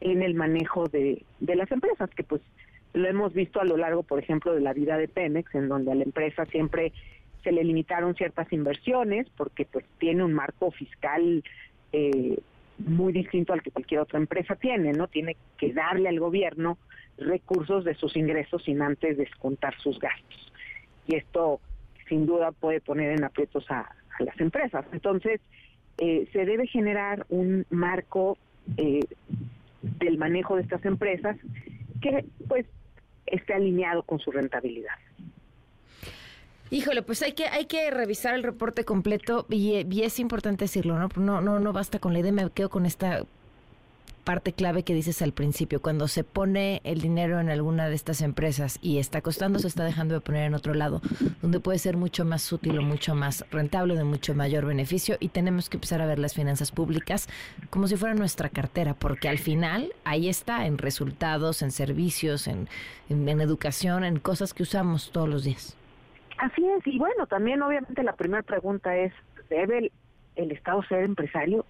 en el manejo de, de las empresas, que pues lo hemos visto a lo largo, por ejemplo, de la vida de Pemex, en donde a la empresa siempre se le limitaron ciertas inversiones porque pues tiene un marco fiscal eh, muy distinto al que cualquier otra empresa tiene, ¿no? Tiene que darle al gobierno recursos de sus ingresos sin antes descontar sus gastos. Y esto sin duda puede poner en aprietos a, las empresas. Entonces, eh, se debe generar un marco eh, del manejo de estas empresas que pues esté alineado con su rentabilidad. Híjole, pues hay que hay que revisar el reporte completo y, es importante decirlo, ¿no? No no no basta con la idea, me quedo con esta parte clave que dices al principio, cuando se pone el dinero en alguna de estas empresas y está costando, se está dejando de poner en otro lado, donde puede ser mucho más útil o mucho más rentable, de mucho mayor beneficio y tenemos que empezar a ver las finanzas públicas como si fuera nuestra cartera, porque al final ahí está, en resultados, en servicios, en educación, en cosas que usamos todos los días. Así es, y bueno, también obviamente la primera pregunta es, ¿debe el, Estado ser empresario?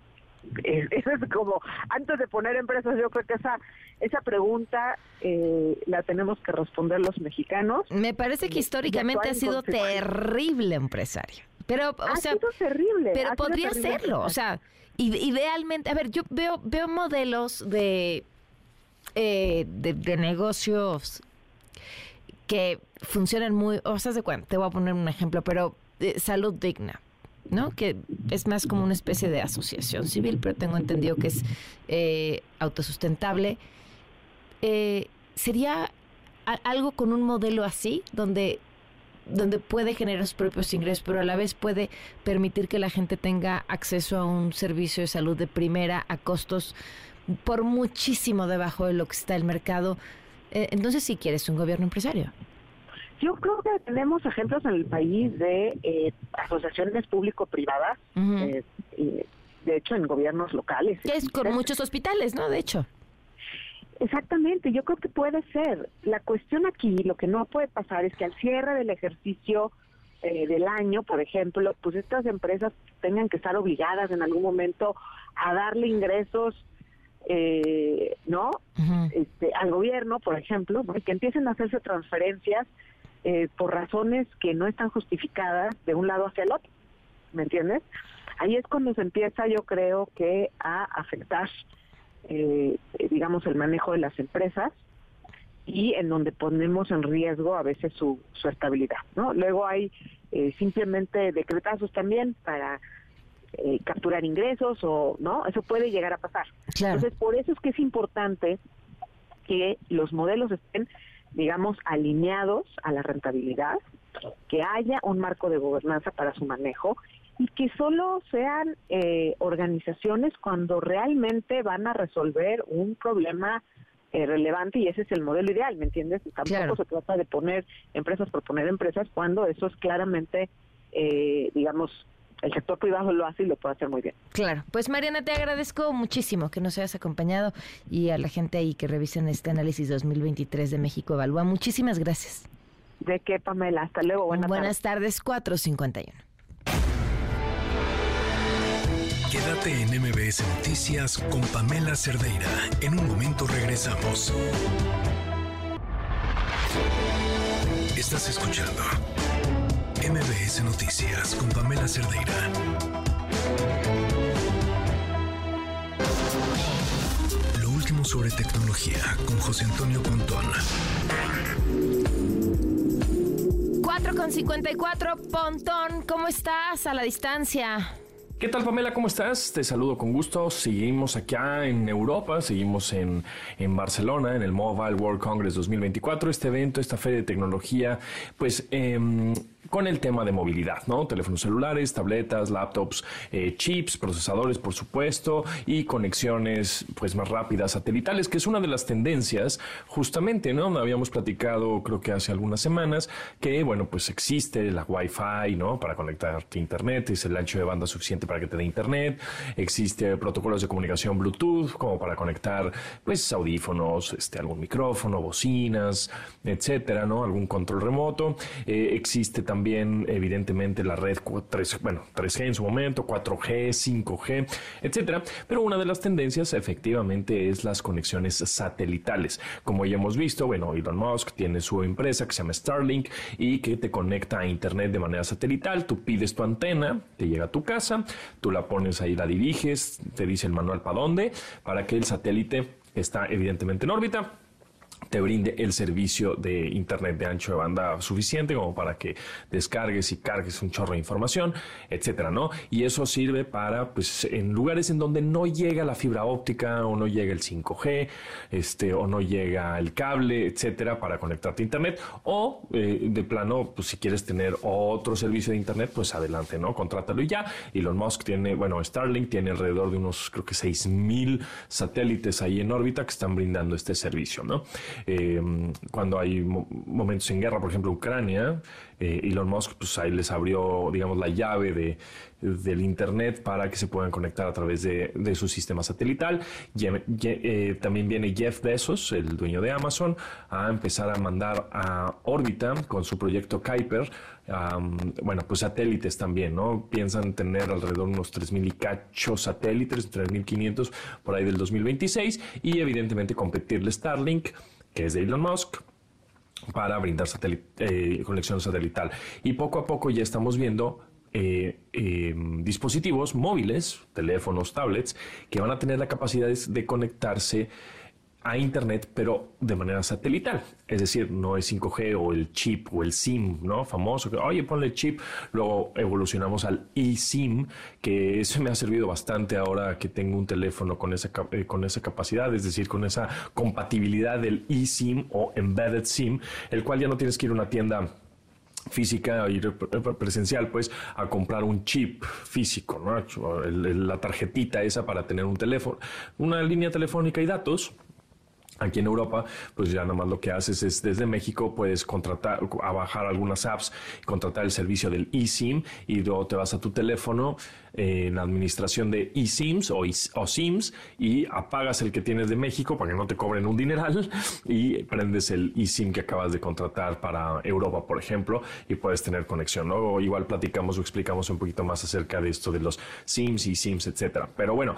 Eso es como, antes de poner empresas, yo creo que esa, esa pregunta eh, la tenemos que responder los mexicanos. Me parece que históricamente ha sido terrible empresario. Pero, o ha sea, sido terrible. Pero podría serlo, o sea, idealmente, a ver, yo veo, veo modelos de, eh, de, negocios que funcionan muy, o sea, de cuenta, te voy a poner un ejemplo, pero eh, salud digna. ¿no? Que es más como una especie de asociación civil, pero tengo entendido que es eh, autosustentable. ¿Sería algo con un modelo así, donde donde puede generar sus propios ingresos, pero a la vez puede permitir que la gente tenga acceso a un servicio de salud de primera a costos por muchísimo debajo de lo que está el mercado. Eh, entonces, si quieres un gobierno empresario. Yo creo que tenemos ejemplos en el país de eh, asociaciones público-privadas, eh, de hecho en gobiernos locales. es con muchos hospitales, ¿no? De hecho. Exactamente, yo creo que puede ser. La cuestión aquí, lo que no puede pasar es que al cierre del ejercicio eh, del año, por ejemplo, pues estas empresas tengan que estar obligadas en algún momento a darle ingresos, eh, ¿no? este, al gobierno, por ejemplo, que empiecen a hacerse transferencias eh, por razones que no están justificadas de un lado hacia el otro, ¿me entiendes? Ahí es cuando se empieza, yo creo que a afectar eh, digamos, el manejo de las empresas y en donde ponemos en riesgo a veces su, su estabilidad, ¿no? Luego hay eh, simplemente decretazos también para eh, capturar ingresos o, ¿no? Eso puede llegar a pasar. Entonces, por eso es que es importante que los modelos estén, digamos, alineados a la rentabilidad, que haya un marco de gobernanza para su manejo y que solo sean eh, organizaciones cuando realmente van a resolver un problema eh, relevante y ese es el modelo ideal, ¿me entiendes? Tampoco se trata de poner empresas por poner empresas cuando eso es claramente, eh, digamos, el sector privado lo hace y lo puede hacer muy bien. Claro, pues Mariana, te agradezco muchísimo que nos hayas acompañado y a la gente ahí que revisen este análisis 2023 de México Evalúa. Muchísimas gracias. De qué, Pamela. Hasta luego. Buenas, Buenas tardes, 451. Quédate en MBS Noticias con Pamela Cerdeira. En un momento regresamos. Estás escuchando MBS Noticias con Pamela Cerdeira. Lo último sobre tecnología con José Antonio Pontón. 4 con 54, Pontón, ¿cómo estás a la distancia? ¿Qué tal Pamela? ¿Cómo estás? Te saludo con gusto. Seguimos acá en Europa, seguimos en, en, Barcelona, en el Mobile World Congress 2024, este evento, esta feria de tecnología, pues eh, con el tema de movilidad, ¿no? Teléfonos celulares, tabletas, laptops, eh, chips, procesadores, por supuesto, y conexiones pues más rápidas satelitales, que es una de las tendencias justamente, ¿no? Habíamos platicado, creo que hace algunas semanas, que bueno, pues existe la Wi-Fi, ¿no? Para conectarte a internet, es el ancho de banda suficiente para que te dé internet, existe protocolos de comunicación Bluetooth como para conectar pues audífonos, este algún micrófono, bocinas, etcétera, ¿no? Algún control remoto, eh, existe también también evidentemente la red 3, bueno, 3G en su momento, 4G, 5G, etcétera, pero una de las tendencias efectivamente es las conexiones satelitales. Como ya hemos visto, bueno, Elon Musk tiene su empresa que se llama Starlink y que te conecta a internet de manera satelital, tú pides tu antena, te llega a tu casa, tú la pones ahí, la diriges, te dice el manual para dónde, para que el satélite está evidentemente en órbita te brinde el servicio de internet de ancho de banda suficiente como para que descargues y cargues un chorro de información, etcétera, ¿no? Y eso sirve para, pues, en lugares en donde no llega la fibra óptica o no llega el 5G, este, o no llega el cable, etcétera, para conectarte a internet, o eh, de plano, pues, si quieres tener otro servicio de internet, pues adelante, ¿no? Contrátalo y ya. Elon Musk tiene, bueno, Starlink tiene alrededor de unos, creo que 6000 satélites ahí en órbita que están brindando este servicio, ¿no? Eh, cuando hay momentos en guerra, por ejemplo, Ucrania, eh, Elon Musk, pues ahí les abrió, digamos, la llave de, del Internet para que se puedan conectar a través de, su sistema satelital. Eh, también viene Jeff Bezos, el dueño de Amazon, a empezar a mandar a órbita con su proyecto Kuiper bueno, pues satélites también, ¿no? Piensan tener alrededor de unos 3.000 y cacho satélites, 3.500 por ahí del 2026 y evidentemente competirle Starlink, que es de Elon Musk, para brindar eh, conexión satelital. Y poco a poco ya estamos viendo eh, em, dispositivos móviles, teléfonos, tablets, que van a tener la capacidad de conectarse a Internet, pero de manera satelital. Es decir, no es 5G o el chip o el SIM, ¿no? Famoso, que, oye, ponle chip. Luego evolucionamos al eSIM, que eso me ha servido bastante ahora que tengo un teléfono con esa, eh, con esa capacidad, es decir, con esa compatibilidad del eSIM o Embedded SIM, el cual ya no tienes que ir a una tienda física ir presencial, pues a comprar un chip físico, ¿no? la tarjetita esa para tener un teléfono, una línea telefónica y datos Aquí en Europa, pues ya nada más lo que haces es desde México puedes contratar, a bajar algunas apps, contratar el servicio del eSIM y luego te vas a tu teléfono en administración de eSIMs o, o SIMs y apagas el que tienes de México para que no te cobren un dineral y prendes el eSIM que acabas de contratar para Europa, por ejemplo, y puedes tener conexión. Luego igual platicamos o explicamos un poquito más acerca de esto de los SIMs y SIMs, etcétera. Pero bueno,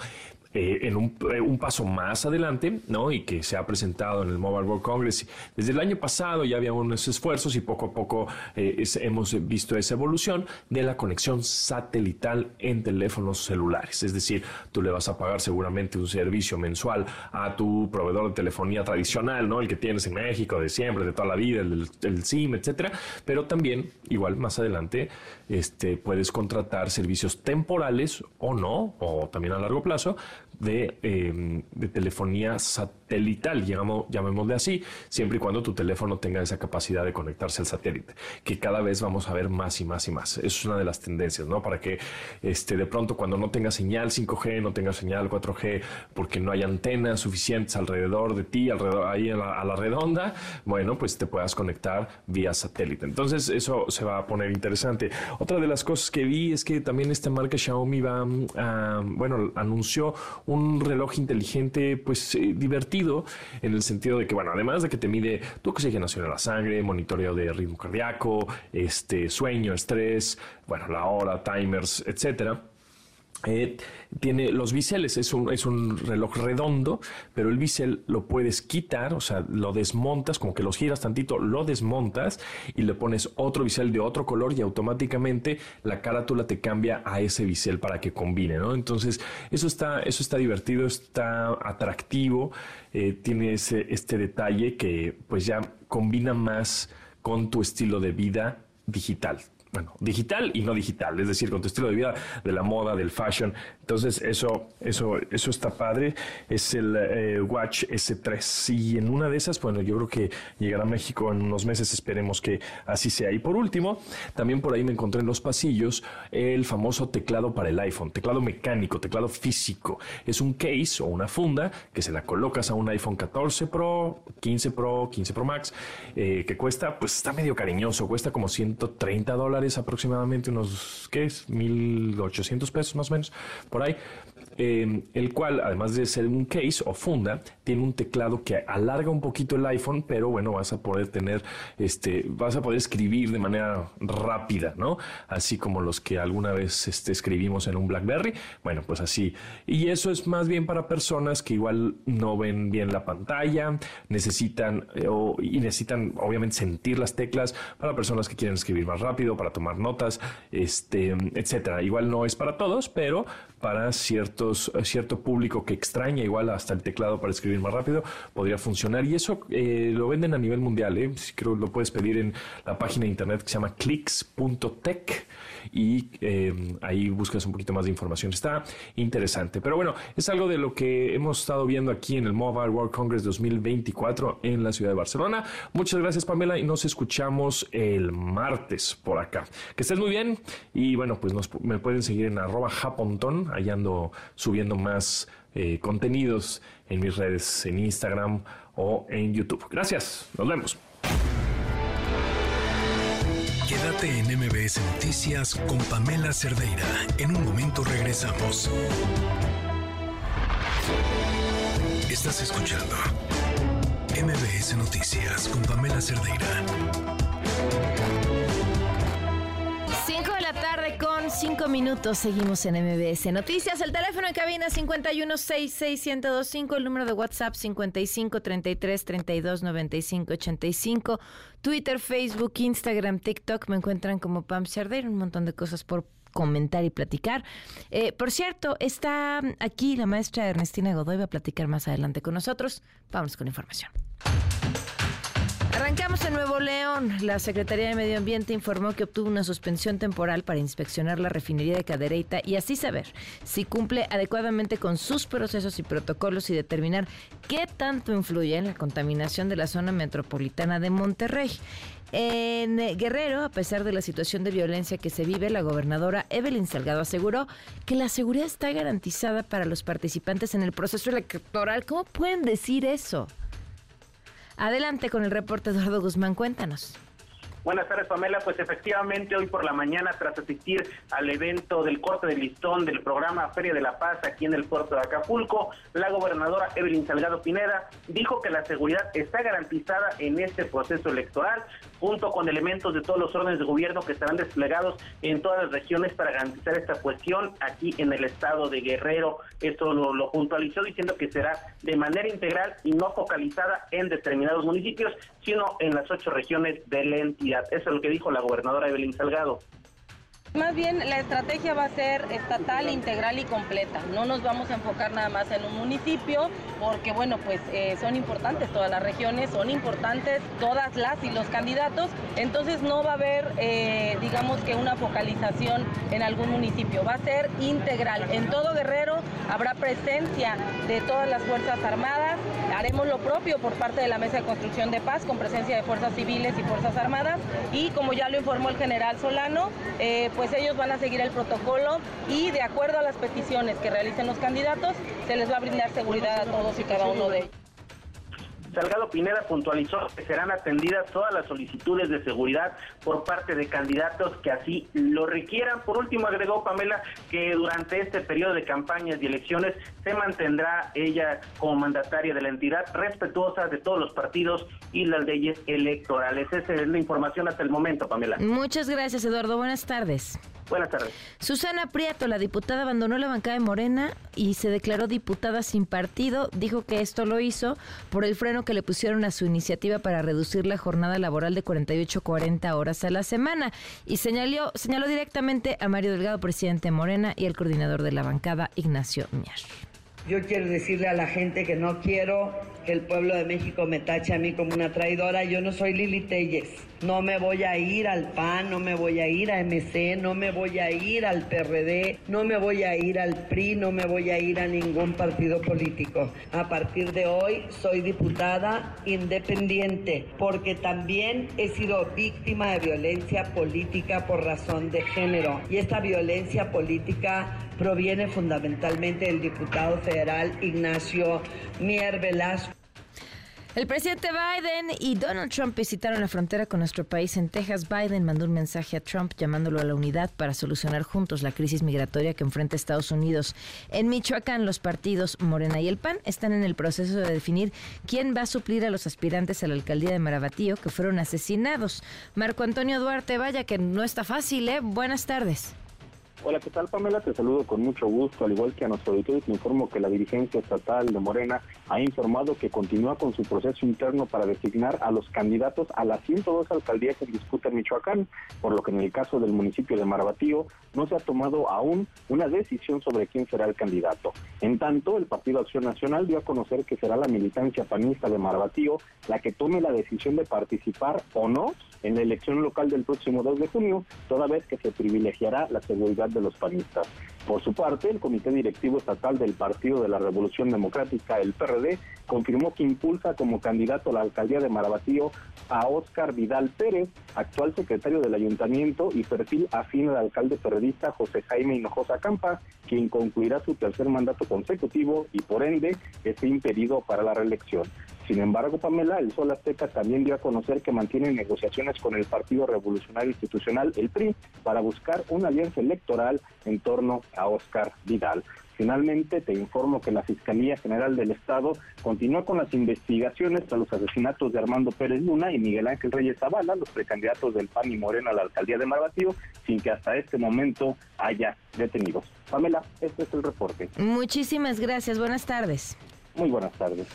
eh, en eh, un, paso más adelante, ¿no? Y que se ha presentado en el Mobile World Congress. Desde el año pasado ya había unos esfuerzos y poco a poco eh, hemos visto esa evolución de la conexión satelital en teléfonos celulares. Es decir, tú le vas a pagar seguramente un servicio mensual a tu proveedor de telefonía tradicional, ¿no? El que tienes en México de siempre, de toda la vida, el, el SIM, etcétera. Pero también, igual más adelante, este, puedes contratar servicios temporales o no, o también a largo plazo, de, em, de telefonía satelital, llamémosle así, siempre y cuando tu teléfono tenga esa capacidad de conectarse al satélite, que cada vez vamos a ver más y más y más. Eso es una de las tendencias, ¿no? Para que este, de pronto cuando no tenga señal 5G, no tenga señal 4G, porque no hay antenas suficientes alrededor de ti, alrededor ahí a la, a la redonda, bueno, pues te puedas conectar vía satélite. Entonces eso se va a poner interesante. Otra de las cosas que vi es que también esta marca Xiaomi va, a, bueno, anunció un reloj inteligente, pues eh, en el sentido de que, bueno, además de que te mide tu oxigenación de la sangre, monitoreo de ritmo cardíaco, este, sueño, estrés, bueno, la hora, timers, etcétera eh, tiene los biseles, es un, es un reloj redondo, pero el bisel lo puedes quitar, o sea, lo desmontas, como que los giras tantito, lo desmontas y le pones otro bisel de otro color y automáticamente la carátula te cambia a ese bisel para que combine, ¿no? Entonces, eso está, eso está divertido, está atractivo, eh, tiene ese, este detalle que pues ya combina más con tu estilo de vida digital bueno, digital y no digital, es decir, con tu estilo de vida, de la moda, del fashion. Entonces, eso, eso, eso está padre. Es el eh, Watch S3. Y en una de esas, bueno, yo creo que llegará a México en unos meses, esperemos que así sea. Y por último, también por ahí me encontré en los pasillos el famoso teclado para el iPhone, teclado mecánico, teclado físico. Es un case o una funda que se la colocas a un iPhone 14 Pro, 15 Pro, 15 Pro Max, eh, que cuesta, pues está medio cariñoso, cuesta como 130 dólares aproximadamente unos, ¿qué es? 1.800 pesos más o menos, por ahí. Em, el cual, además de ser un case o funda, tiene un teclado que alarga un poquito el iPhone, pero bueno, vas a poder tener, este, vas a poder escribir de manera rápida, ¿no? Así como los que alguna vez este, escribimos en un BlackBerry, bueno, pues así. Y eso es más bien para personas que igual no ven bien la pantalla, necesitan eh, y necesitan obviamente sentir las teclas, para personas que quieren escribir más rápido, para tomar notas, este, etcétera. Igual no es para todos, pero para ciertos, cierto público que extraña igual hasta el teclado para escribir más rápido, podría funcionar. Y eso eh, lo venden a nivel mundial, ¿eh? creo que lo puedes pedir en la página de internet que se llama clicks.tech y eh, ahí buscas un poquito más de información. Está interesante. Pero bueno, es algo de lo que hemos estado viendo aquí en el Mobile World Congress 2024 en la ciudad de Barcelona. Muchas gracias Pamela y nos escuchamos el martes por acá. Que estés muy bien y bueno, pues me pueden seguir en arroba japonton, ahí ando subiendo más eh, contenidos en mis redes, en Instagram o en YouTube. Gracias, nos vemos. Quédate en MBS Noticias con Pamela Cerdeira. En un momento regresamos. Estás escuchando MBS Noticias con Pamela Cerdeira. 5 de la tarde con 5 minutos. Seguimos en MBS Noticias. El teléfono en cabina 5166125. El número de WhatsApp 5533329585. Twitter, Facebook, Instagram, TikTok. Me encuentran como Pam Cerdeira. Un montón de cosas por comentar y platicar. Eh, por cierto, está aquí la maestra Ernestina Godoy. Va a platicar más adelante con nosotros. Vamos con información. Arrancamos en Nuevo León. La Secretaría de Medio Ambiente informó que obtuvo una suspensión temporal para inspeccionar la refinería de Cadereyta y así saber si cumple adecuadamente con sus procesos y protocolos y determinar qué tanto influye en la contaminación de la zona metropolitana de Monterrey. En Guerrero, a pesar de la situación de violencia que se vive, la gobernadora Evelyn Salgado aseguró que la seguridad está garantizada para los participantes en el proceso electoral. ¿Cómo pueden decir eso? Adelante con el reporte Eduardo Guzmán, cuéntanos. Buenas tardes, Pamela. Pues efectivamente, hoy por la mañana, tras asistir al evento del corte de listón del programa Feria de la Paz aquí en el puerto de Acapulco, la gobernadora Evelyn Salgado Pineda dijo que la seguridad está garantizada en este proceso electoral, junto con elementos de todos los órdenes de gobierno que estarán desplegados en todas las regiones para garantizar esta cuestión aquí en el estado de Guerrero. Esto lo, lo puntualizó diciendo que será de manera integral y no focalizada en determinados municipios, sino en las ocho regiones de la entidad. Eso es lo que dijo la gobernadora Evelyn Salgado. Más bien la estrategia va a ser estatal, integral y completa. No nos vamos a enfocar nada más en un municipio porque, bueno, pues eh, son importantes todas las regiones, son importantes todas las y los candidatos. Entonces no va a haber, eh, digamos que una focalización en algún municipio. Va a ser integral. En todo Guerrero habrá presencia de todas las Fuerzas Armadas. Haremos lo propio por parte de la Mesa de Construcción de Paz con presencia de Fuerzas Civiles y Fuerzas Armadas. Y como ya lo informó el general Solano, eh, pues ellos van a seguir el protocolo y de acuerdo a las peticiones que realicen los candidatos, se les va a brindar seguridad a todos y cada uno de ellos. Salgado Pineda puntualizó que serán atendidas todas las solicitudes de seguridad por parte de candidatos que así lo requieran. Por último, agregó Pamela que durante este periodo de campañas y elecciones se mantendrá ella como mandataria de la entidad respetuosa de todos los partidos y las leyes electorales. Esa es la información hasta el momento, Pamela. Muchas gracias, Eduardo. Buenas tardes. Buenas tardes. Susana Prieto, la diputada, abandonó la bancada de Morena y se declaró diputada sin partido. Dijo que esto lo hizo por el freno que le pusieron a su iniciativa para reducir la jornada laboral de 48 a 40 horas a la semana. Y señaló, señaló directamente a Mario Delgado, presidente de Morena, y el coordinador de la bancada, Ignacio Mier. Yo quiero decirle a la gente que no quiero que el pueblo de México me tache a mí como una traidora. Yo no soy Lili Telles. No me voy a ir al PAN, no me voy a ir a MC, no me voy a ir al PRD, no me voy a ir al PRI, no me voy a ir a ningún partido político. A partir de hoy soy diputada independiente porque también he sido víctima de violencia política por razón de género. Y esta violencia política proviene fundamentalmente del diputado federal Ignacio Mier Velasco. El presidente Biden y Donald Trump visitaron la frontera con nuestro país en Texas. Biden mandó un mensaje a Trump llamándolo a la unidad para solucionar juntos la crisis migratoria que enfrenta Estados Unidos. En Michoacán, los partidos Morena y el PAN están en el proceso de definir quién va a suplir a los aspirantes a la alcaldía de Marabatío que fueron asesinados. Marco Antonio Duarte, vaya que no está fácil, ¿eh? Buenas tardes. Hola, ¿qué tal Pamela? Te saludo con mucho gusto, al igual que a nuestro auditorio te informo que la dirigencia estatal de Morena ha informado que continúa con su proceso interno para designar a los candidatos a las 102 alcaldías en disputa en Michoacán, por lo que en el caso del municipio de Marabatío no se ha tomado aún una decisión sobre quién será el candidato. En tanto, el Partido Acción Nacional dio a conocer que será la militancia panista de Marabatío la que tome la decisión de participar o no en la elección local del próximo 2 de junio, toda vez que se privilegiará la seguridad de los panistas. Por su parte, el Comité Directivo Estatal del Partido de la Revolución Democrática, el PRD, confirmó que impulsa como candidato a la alcaldía de Marabatío a Óscar Vidal Pérez, actual secretario del ayuntamiento y perfil afín al alcalde periodista José Jaime Hinojosa Campa, quien concluirá su tercer mandato consecutivo y por ende esté impedido para la reelección. Sin embargo, Pamela, el Sol Azteca también dio a conocer que mantiene negociaciones con el Partido Revolucionario Institucional, el PRI, para buscar una alianza electoral en torno a Oscar Vidal. Finalmente, te informo que la Fiscalía General del Estado continúa con las investigaciones tras los asesinatos de Armando Pérez Luna y Miguel Ángel Reyes Zavala, los precandidatos del PAN y Morena a la alcaldía de Marbatío, sin que hasta este momento haya detenidos. Pamela, este es el reporte. Muchísimas gracias. Buenas tardes. Muy buenas tardes.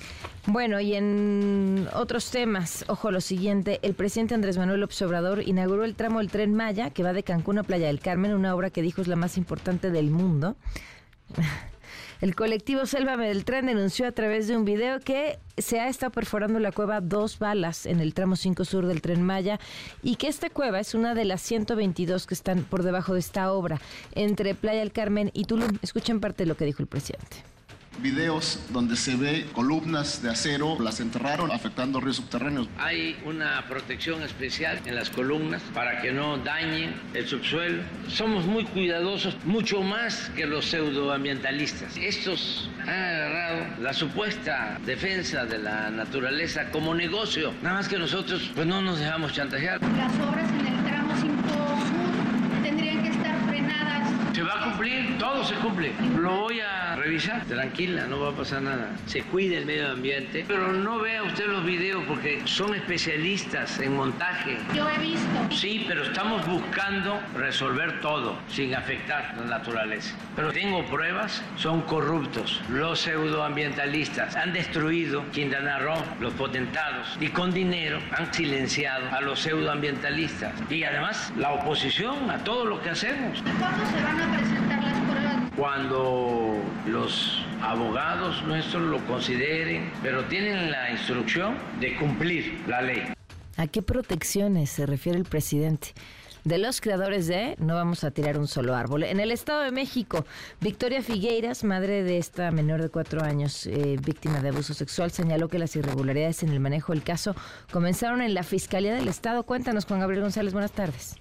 Bueno, y en otros temas, ojo lo siguiente, el presidente Andrés Manuel Obrador inauguró el tramo del tren Maya, que va de Cancún a Playa del Carmen, una obra que dijo es la más importante del mundo. El colectivo Sélvame del Tren denunció a través de un video que se ha estado perforando la cueva dos balas en el tramo 5 sur del tren Maya y que esta cueva es una de las 122 que están por debajo de esta obra entre Playa del Carmen y Tulum. Escuchen parte de lo que dijo el presidente videos donde se ve columnas de acero, las enterraron afectando ríos subterráneos. Hay una protección especial en las columnas para que no dañen el subsuelo. Somos muy cuidadosos, mucho más que los pseudoambientalistas. Estos han agarrado la supuesta defensa de la naturaleza como negocio. Nada más que nosotros pues no nos dejamos chantajear. Las obras en el tramo 5 sur tendrían que estar frenadas. Se va a cumplir, todo se cumple. Lo voy a revisar. Tranquila, no va a pasar nada. Se cuida el medio ambiente. Pero no vea usted los videos porque son especialistas en montaje. Yo he visto. Sí, pero estamos buscando resolver todo sin afectar la naturaleza. Pero tengo pruebas, son corruptos. Los pseudoambientalistas han destruido Quintana Roo, los potentados, y con dinero han silenciado a los pseudoambientalistas. Y además la oposición a todo lo que hacemos. ¿Y cuándo se van a presentar las pruebas? Cuando los abogados nuestros lo consideren, pero tienen la instrucción de cumplir la ley. ¿A qué protecciones se refiere el presidente? de los creadores de No vamos a tirar un solo árbol. En el Estado de México, Victoria Figueiras, madre de esta menor de cuatro años eh, víctima de abuso sexual, señaló que las irregularidades en el manejo del caso comenzaron en la Fiscalía del Estado. Cuéntanos, Juan Gabriel González, buenas tardes.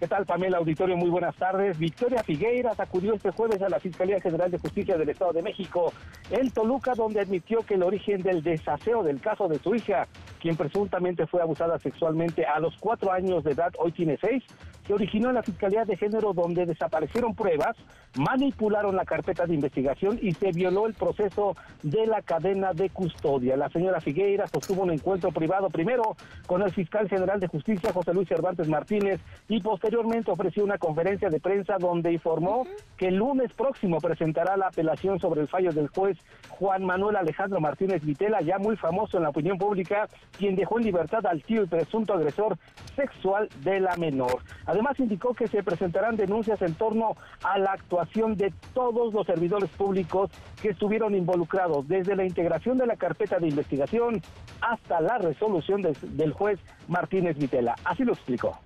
¿Qué tal, Pamela Auditorio? Muy buenas tardes. Victoria Figueiras acudió este jueves a la Fiscalía General de Justicia del Estado de México en Toluca, donde admitió que el origen del desaseo del caso de su hija, quien presuntamente fue abusada sexualmente a los cuatro años de edad, hoy tiene seis, se originó en la Fiscalía de Género, donde desaparecieron pruebas, manipularon la carpeta de investigación y se violó el proceso de la cadena de custodia. La señora Figueiras sostuvo un encuentro privado primero con el fiscal general de justicia, José Luis Cervantes Martínez, y posteriormente Posteriormente ofreció una conferencia de prensa donde informó que el lunes próximo presentará la apelación sobre el fallo del juez Juan Manuel Alejandro Martínez Vitela, ya muy famoso en la opinión pública, quien dejó en libertad al tío y presunto agresor sexual de la menor. Además indicó que se presentarán denuncias en torno a la actuación de todos los servidores públicos que estuvieron involucrados, desde la integración de la carpeta de investigación hasta la resolución del juez Martínez Vitela. Así lo explicó.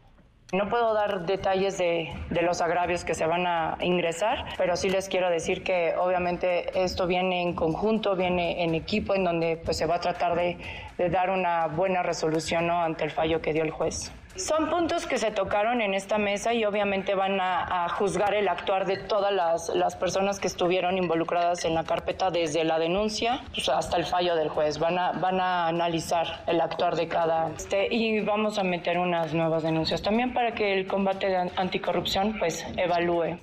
No puedo dar detalles de, los agravios que se van a ingresar, pero sí les quiero decir que obviamente esto viene en conjunto, viene en equipo, en donde pues, se va a tratar de, dar una buena resolución ante el fallo que dio el juez. Son puntos que se tocaron en esta mesa y obviamente van a, juzgar el actuar de todas las, personas que estuvieron involucradas en la carpeta desde la denuncia pues, hasta el fallo del juez. Van a, van a analizar el actuar de cada este, y vamos a meter unas nuevas denuncias también para que el combate anticorrupción pues evalúe.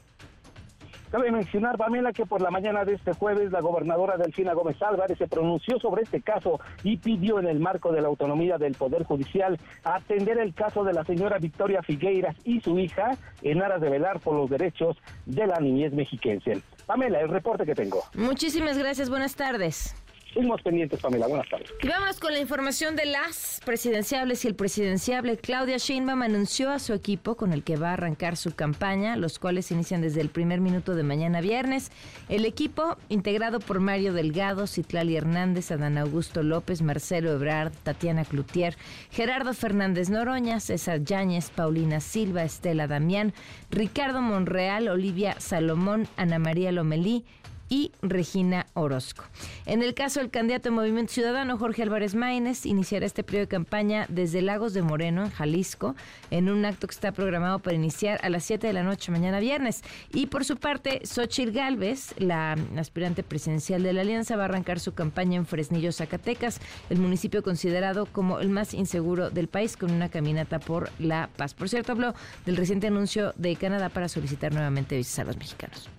Cabe mencionar, Pamela, que por la mañana de este jueves la gobernadora Delfina Gómez Álvarez se pronunció sobre este caso y pidió en el marco de la autonomía del Poder Judicial atender el caso de la señora Victoria Figueiras y su hija en aras de velar por los derechos de la niñez mexiquense. Pamela, el reporte que tengo. Muchísimas gracias, buenas tardes. Seguimos pendientes, Pamela. Buenas tardes. Y vamos con la información de las presidenciables y el presidenciable. Claudia Sheinbaum anunció a su equipo con el que va a arrancar su campaña, los cuales inician desde el primer minuto de mañana viernes. El equipo, integrado por Mario Delgado, Citlali Hernández, Adán Augusto López, Marcelo Ebrard, Tatiana Cloutier, Gerardo Fernández Noroña, César Yáñez, Paulina Silva, Estela Damián, Ricardo Monreal, Olivia Salomón, Ana María Lomelí, y Regina Orozco. En el caso del candidato de Movimiento Ciudadano, Jorge Álvarez Maínez, iniciará este periodo de campaña desde Lagos de Moreno, en Jalisco, en un acto que está programado para iniciar a las 7 de la noche mañana viernes. Y por su parte, Xochitl Galvez, la aspirante presidencial de la Alianza, va a arrancar su campaña en Fresnillo, Zacatecas, el municipio considerado como el más inseguro del país, con una caminata por la paz. Por cierto, habló del reciente anuncio de Canadá para solicitar nuevamente visas a los mexicanos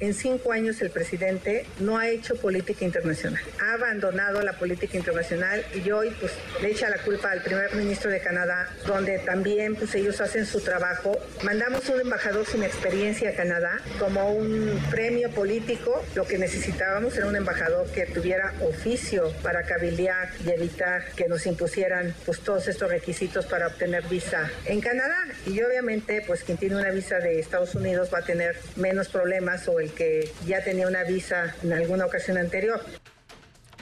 en cinco años el presidente no ha hecho política internacional. Ha abandonado la política internacional y hoy pues le echa la culpa al primer ministro de Canadá, donde también pues ellos hacen su trabajo. Mandamos un embajador sin experiencia a Canadá como un premio político. Lo que necesitábamos era un embajador que tuviera oficio para cabildear y evitar que nos impusieran pues todos estos requisitos para obtener visa en Canadá. Y obviamente pues quien tiene una visa de Estados Unidos va a tener menos problemas o que ya tenía una visa en alguna ocasión anterior.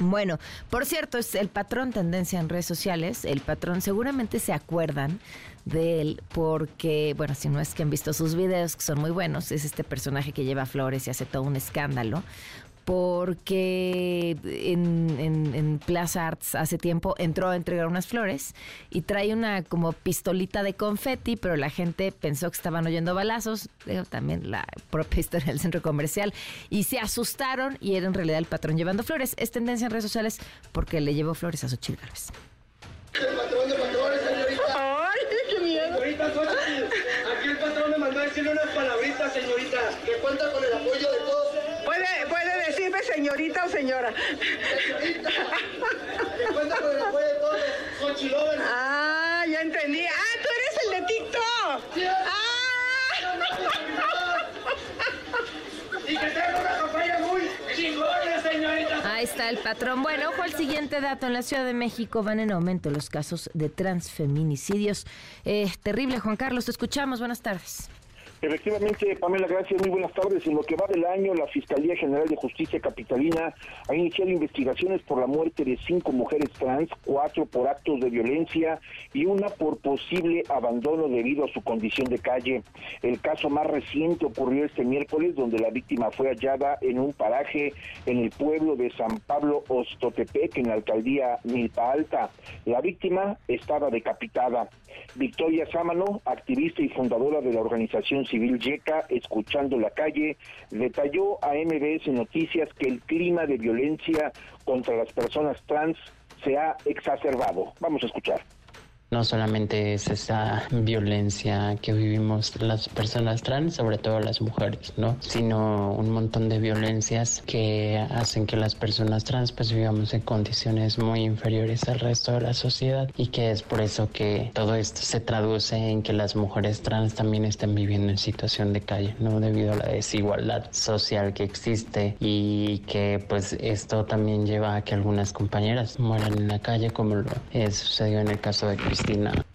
Bueno, por cierto, es el patrón tendencia en redes sociales. El patrón seguramente se acuerdan de él porque, bueno, si no es que han visto sus videos, que son muy buenos, es este personaje que lleva flores y hace todo un escándalo porque en, Plaza Arts hace tiempo entró a entregar unas flores y trae una como pistolita de confeti, pero la gente pensó que estaban oyendo balazos, también la propia historia del centro comercial, y se asustaron y era en realidad el patrón llevando flores. Es tendencia en redes sociales porque le llevó flores a Xochitl Gálvez. El patrón de patrones, señorita. ¡Ay, qué miedo! Señorita aquí el patrón me mandó a decirle unas palabritas, señorita, que cuenta con el apoyo de todos señorita o señora. Señorita. cuenta con el apoyo de todos los Ah, ya entendí. Ah, tú eres el de TikTok. ¡Ah! Y que tenga una campaña muy chingona, señorita. Ahí está el patrón. Bueno, ojo al siguiente dato. En la Ciudad de México van en aumento los casos de transfeminicidios. Eh, terrible, Juan Carlos. Te escuchamos. Buenas tardes. Efectivamente, Pamela, gracias. Muy buenas tardes. En lo que va del año, la Fiscalía General de Justicia Capitalina ha iniciado investigaciones por la muerte de cinco mujeres trans, cuatro por actos de violencia y una por posible abandono debido a su condición de calle. El caso más reciente ocurrió este miércoles, donde la víctima fue hallada en un paraje en el pueblo de San Pablo Ostotepec, en la alcaldía Milpa Alta. La víctima estaba decapitada. Victoria Sámano, activista y fundadora de la organización civil YECA, escuchando la calle, detalló a MBS Noticias que el clima de violencia contra las personas trans se ha exacerbado. Vamos a escuchar. No solamente es esa violencia que vivimos las personas trans, sobre todo las mujeres, ¿no? Sino un montón de violencias que hacen que las personas trans pues vivamos en condiciones muy inferiores al resto de la sociedad y que es por eso que todo esto se traduce en que las mujeres trans también estén viviendo en situación de calle, ¿no? Debido a la desigualdad social que existe y que pues esto también lleva a que algunas compañeras mueran en la calle como lo sucedió en el caso de Cristina Cristina.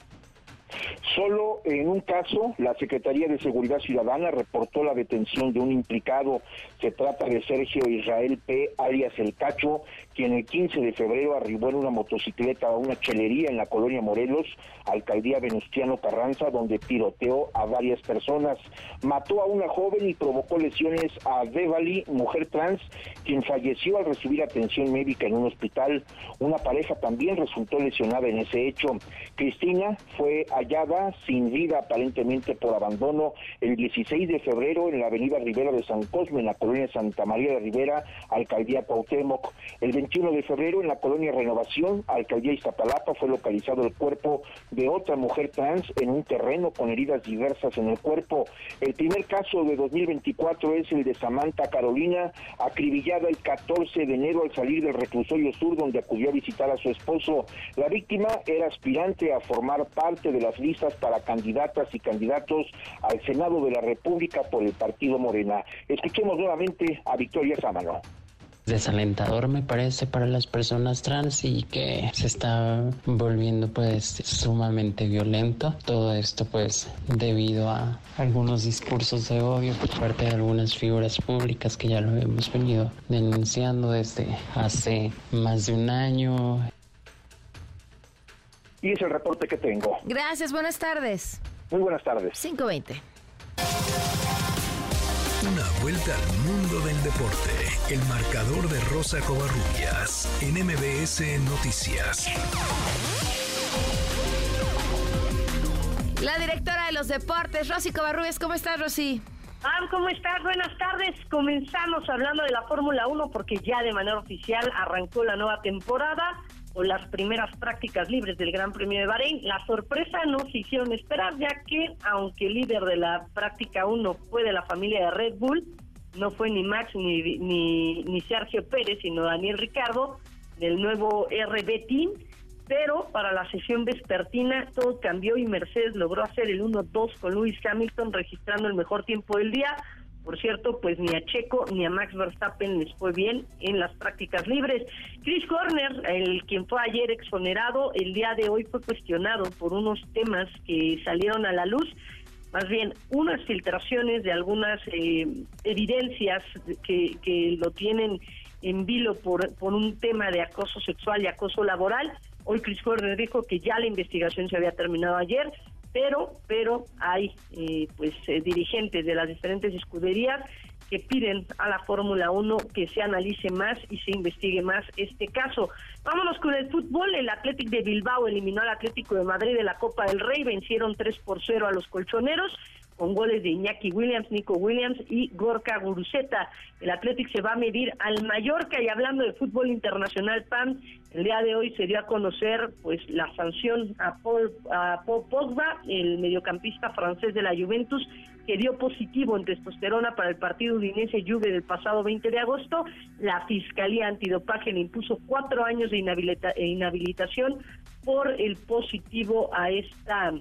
Solo en un caso, la Secretaría de Seguridad Ciudadana reportó la detención de un implicado. Se trata de Sergio Israel P., alias El Cacho, quien el 15 de febrero arribó en una motocicleta a una chelería en la colonia Morelos, alcaldía Venustiano Carranza, donde tiroteó a varias personas. Mató a una joven y provocó lesiones a Devali, mujer trans, quien falleció al recibir atención médica en un hospital. Una pareja también resultó lesionada en ese hecho. Cristina fue hallada sin vida aparentemente por abandono el 16 de febrero en la avenida Rivera de San Cosme, en la colonia Santa María de Rivera, alcaldía Cuauhtémoc. El 21 de febrero en la colonia Renovación, alcaldía Iztapalapa, fue localizado el cuerpo de otra mujer trans en un terreno con heridas diversas en el cuerpo. El primer caso de 2024 es el de Samantha Carolina, acribillada el 14 de enero al salir del reclusorio sur donde acudió a visitar a su esposo. La víctima era aspirante a formar parte de las listas para candidatas y candidatos al Senado de la República por el partido Morena. Escuchemos nuevamente a Victoria Sámano. Desalentador me parece para las personas trans y que se está volviendo pues sumamente violento. Todo esto pues debido a algunos discursos de odio por parte de algunas figuras públicas que ya lo hemos venido denunciando desde hace más de un año y es el reporte que tengo. Gracias, buenas tardes. Muy buenas tardes. 520. Una vuelta al mundo del deporte. El marcador de Rosa Covarrubias en MBS Noticias. La directora de los deportes, Rosy Covarrubias. ¿Cómo estás, Rosy? Ah, ¿cómo estás? Buenas tardes. Comenzamos hablando de la Fórmula 1 porque ya de manera oficial arrancó la nueva temporada o las primeras prácticas libres del Gran Premio de Bahrein. La sorpresa no se hicieron esperar, ya que aunque el líder de la práctica 1 fue de la familia de Red Bull, no fue ni Max ni, ni, ni Sergio Pérez, sino Daniel Ricardo, del nuevo RB Team. Pero para la sesión vespertina todo cambió y Mercedes logró hacer el 1-2 con Lewis Hamilton, registrando el mejor tiempo del día. Por cierto, pues ni a Checo ni a Max Verstappen les fue bien en las prácticas libres. Chris Horner, el quien fue ayer exonerado, el día de hoy fue cuestionado por unos temas que salieron a la luz, más bien unas filtraciones de algunas eh, evidencias que, que lo tienen en vilo por, por un tema de acoso sexual y acoso laboral. Hoy Chris Horner dijo que ya la investigación se había terminado ayer, pero pero hay eh, pues eh, dirigentes de las diferentes escuderías que piden a la Fórmula 1 que se analice más y se investigue más este caso. Vámonos con el fútbol. El Atlético de Bilbao eliminó al Atlético de Madrid de la Copa del Rey, vencieron 3 por 0 a los colchoneros con goles de Iñaki Williams, Nico Williams y Gorka Guruceta. El Atlético se va a medir al Mallorca y hablando de fútbol internacional, PAN, el día de hoy se dio a conocer pues la sanción a Paul, a Paul Pogba, el mediocampista francés de la Juventus, que dio positivo en testosterona para el partido udinese Juve del pasado 20 de agosto. La Fiscalía Antidopaje le impuso cuatro años de inhabilitación por el positivo a esta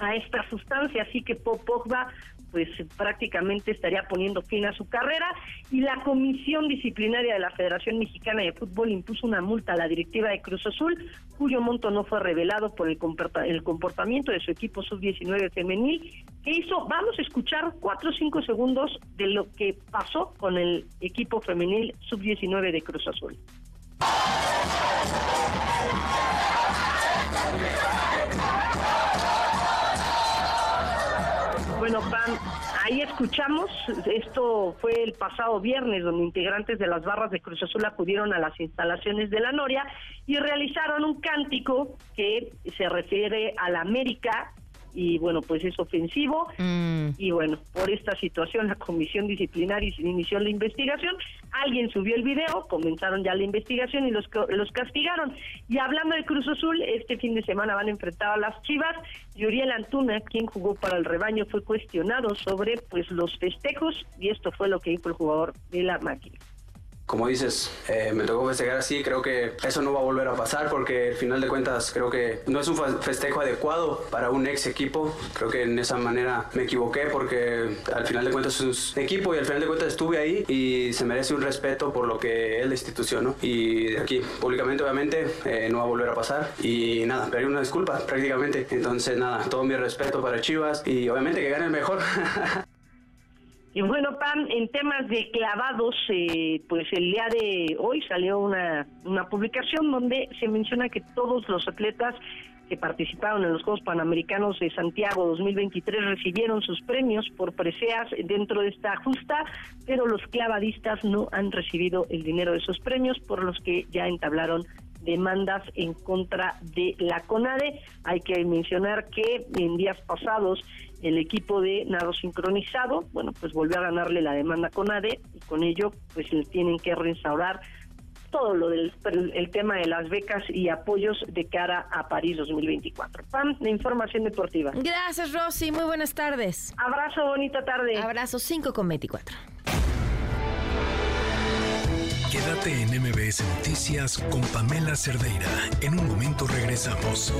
a esta sustancia, así que Pogba pues prácticamente estaría poniendo fin a su carrera y la Comisión Disciplinaria de la Federación Mexicana de Fútbol impuso una multa a la directiva de Cruz Azul, cuyo monto no fue revelado por el, comportamiento de su equipo sub-19 femenil, que hizo, vamos a escuchar cuatro o cinco segundos de lo que pasó con el equipo femenil sub-19 de Cruz Azul. Bueno, ahí escuchamos, esto fue el pasado viernes, donde integrantes de las barras de Cruz Azul acudieron a las instalaciones de la Noria y realizaron un cántico que se refiere a la América y bueno, pues es ofensivo. Mm. Y bueno, por esta situación la comisión disciplinaria inició la investigación. Alguien subió el video, comenzaron ya la investigación y los, los castigaron. Y hablando de Cruz Azul, este fin de semana van a enfrentar a las Chivas. Y Uriel Antuna, quien jugó para el rebaño, fue cuestionado sobre pues los festejos y esto fue lo que dijo el jugador de la máquina como dices, eh, me tocó festejar así, creo que eso no va a volver a pasar porque al final de cuentas creo que no es un festejo adecuado para un ex equipo, creo que en esa manera me equivoqué porque al final de cuentas es un equipo y al final de cuentas estuve ahí y se merece un respeto por lo que es la institución, ¿no? Y de aquí públicamente obviamente eh, no va a volver a pasar y nada, pedir una disculpa prácticamente, entonces nada, todo mi respeto para Chivas y obviamente que gane el mejor. Y bueno, Pam, en temas de clavados, eh, pues el día de hoy salió una, una publicación donde se menciona que todos los atletas que participaron en los Juegos Panamericanos de Santiago 2023 recibieron sus premios por preseas dentro de esta justa, pero los clavadistas no han recibido el dinero de esos premios, por los que ya entablaron demandas en contra de la CONADE. Hay que mencionar que en días pasados el equipo de nado sincronizado, bueno, pues volvió a ganarle la demanda a CONADE y con ello pues le tienen que reinstaurar todo lo del el tema de las becas y apoyos de cara a París 2024. Pam, de información deportiva. Gracias, Rosy. Muy buenas tardes. Abrazo, bonita tarde. Abrazo 5 con 24. Quédate en MBS Noticias con Pamela Cerdeira. En un momento regresamos.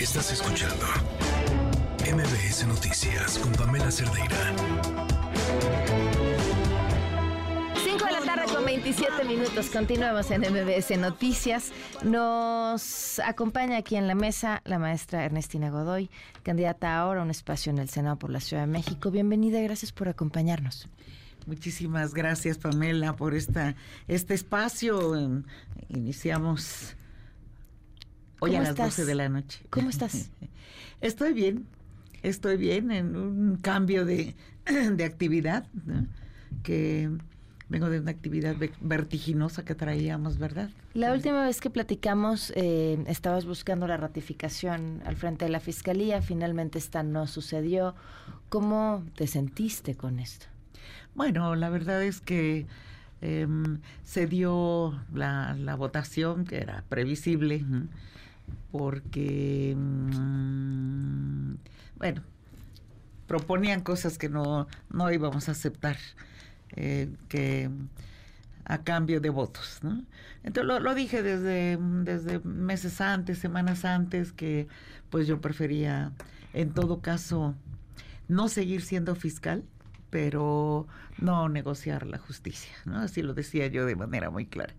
Estás escuchando MBS Noticias con Pamela Cerdeira. 5 de la tarde con 27 minutos. Continuamos en MBS Noticias. Nos acompaña aquí en la mesa la maestra Ernestina Godoy, candidata ahora a un espacio en el Senado por la Ciudad de México. Bienvenida y gracias por acompañarnos. Muchísimas gracias, Pamela, por esta, este espacio. Iniciamos hoy a las 12 de la noche. ¿Cómo estás? Estoy bien. Estoy bien en un cambio de, de actividad, que vengo de una actividad vertiginosa que traíamos, ¿verdad? La última vez que platicamos, eh, estabas buscando la ratificación al frente de la Fiscalía, finalmente esta no sucedió. ¿Cómo te sentiste con esto? Bueno, la verdad es que em, se dio la, votación, que era previsible, porque, mm, bueno, proponían cosas que no, no íbamos a aceptar. Eh, que a cambio de votos. ¿no? Entonces lo, dije desde, desde meses antes, semanas antes, que pues yo prefería en todo caso no seguir siendo fiscal, pero no negociar la justicia. Así lo decía yo de manera muy clara.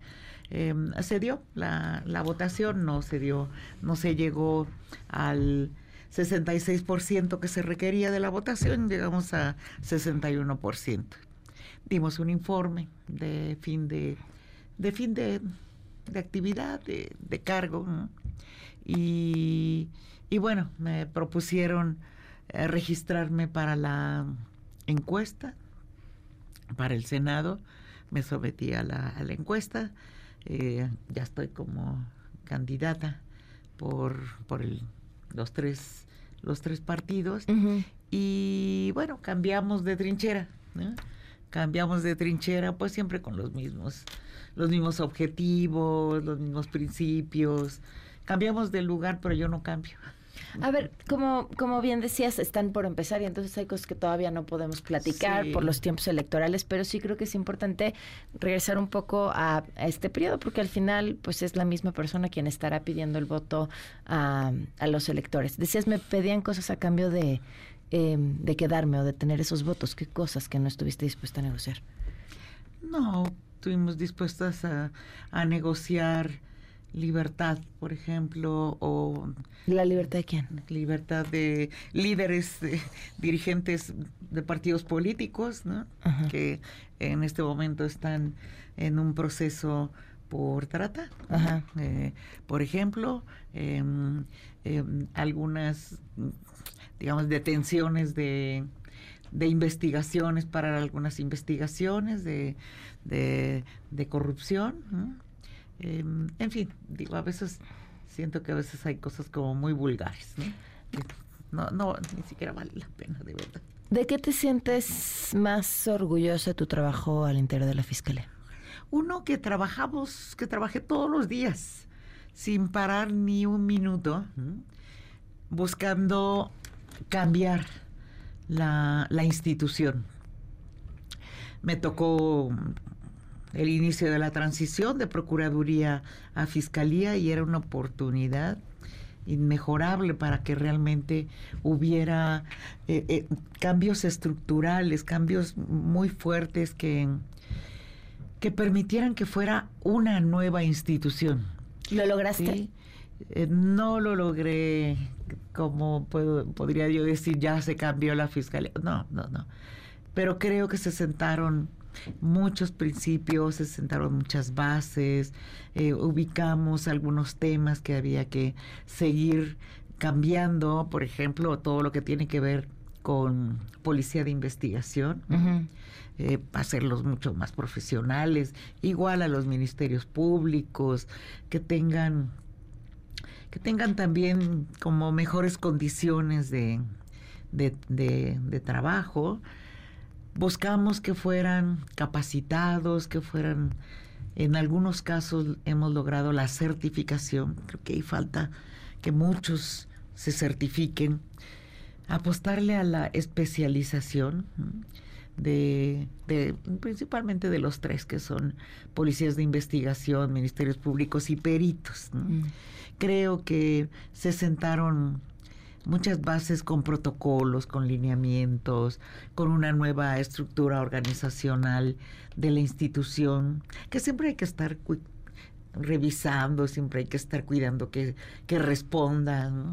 Eh, se dio la, votación, no se dio, no se llegó al 66% que se requería de la votación, llegamos a 61% dimos un informe de fin de, de fin de, actividad, de, cargo, y, bueno, me propusieron eh, registrarme para la encuesta, para el Senado, me sometí a la, a la encuesta, eh, ya estoy como candidata por, por el, los tres los tres partidos y bueno cambiamos de trinchera ¿no? cambiamos de trinchera, pues siempre con los mismos, los mismos objetivos, los mismos principios. Cambiamos de lugar, pero yo no cambio. A ver, como, como bien decías, están por empezar y entonces hay cosas que todavía no podemos platicar por los tiempos electorales, pero sí creo que es importante regresar un poco a, este periodo porque al final pues es la misma persona quien estará pidiendo el voto a, a los electores. Decías, me pedían cosas a cambio de, Em, de quedarme o de tener esos votos? ¿Qué cosas que no estuviste dispuesta a negociar? No, estuvimos dispuestas a, negociar libertad, por ejemplo, o... ¿La libertad de quién? Libertad de líderes, dirigentes de partidos políticos, ¿no? Que en este momento están en un proceso por trata. Eh, por ejemplo, em, em, algunas digamos, detenciones de, de investigaciones para algunas investigaciones de, de, corrupción. Em, en fin, digo, a veces siento que a veces hay cosas como muy vulgares, ¿no? no, ni siquiera vale la pena, de verdad. ¿De qué te sientes más orgullosa de tu trabajo al interior de la Fiscalía? Uno que trabajamos, que trabajé todos los días, sin parar ni un minuto, buscando cambiar la, institución. Me tocó el inicio de la transición de Procuraduría a Fiscalía y era una oportunidad inmejorable para que realmente hubiera eh, eh, cambios estructurales, cambios muy fuertes que, que permitieran que fuera una nueva institución. ¿Lo lograste? Eh, no lo logré como puedo, podría yo decir, ya se cambió la fiscalía. No, no, no. Pero creo que se sentaron muchos principios, se sentaron muchas bases, eh, ubicamos algunos temas que había que seguir cambiando, por ejemplo, todo lo que tiene que ver con policía de investigación, eh, hacerlos mucho más profesionales, igual a los ministerios públicos, que tengan que tengan también como mejores condiciones de, de, trabajo. Buscamos que fueran capacitados, que fueran, en algunos casos hemos logrado la certificación, creo que hay falta que muchos se certifiquen, apostarle a la especialización de, de, principalmente de los tres que son policías de investigación, ministerios públicos y peritos. Mm creo que se sentaron muchas bases con protocolos, con lineamientos, con una nueva estructura organizacional de la institución, que siempre hay que estar revisando, siempre hay que estar cuidando que, que respondan.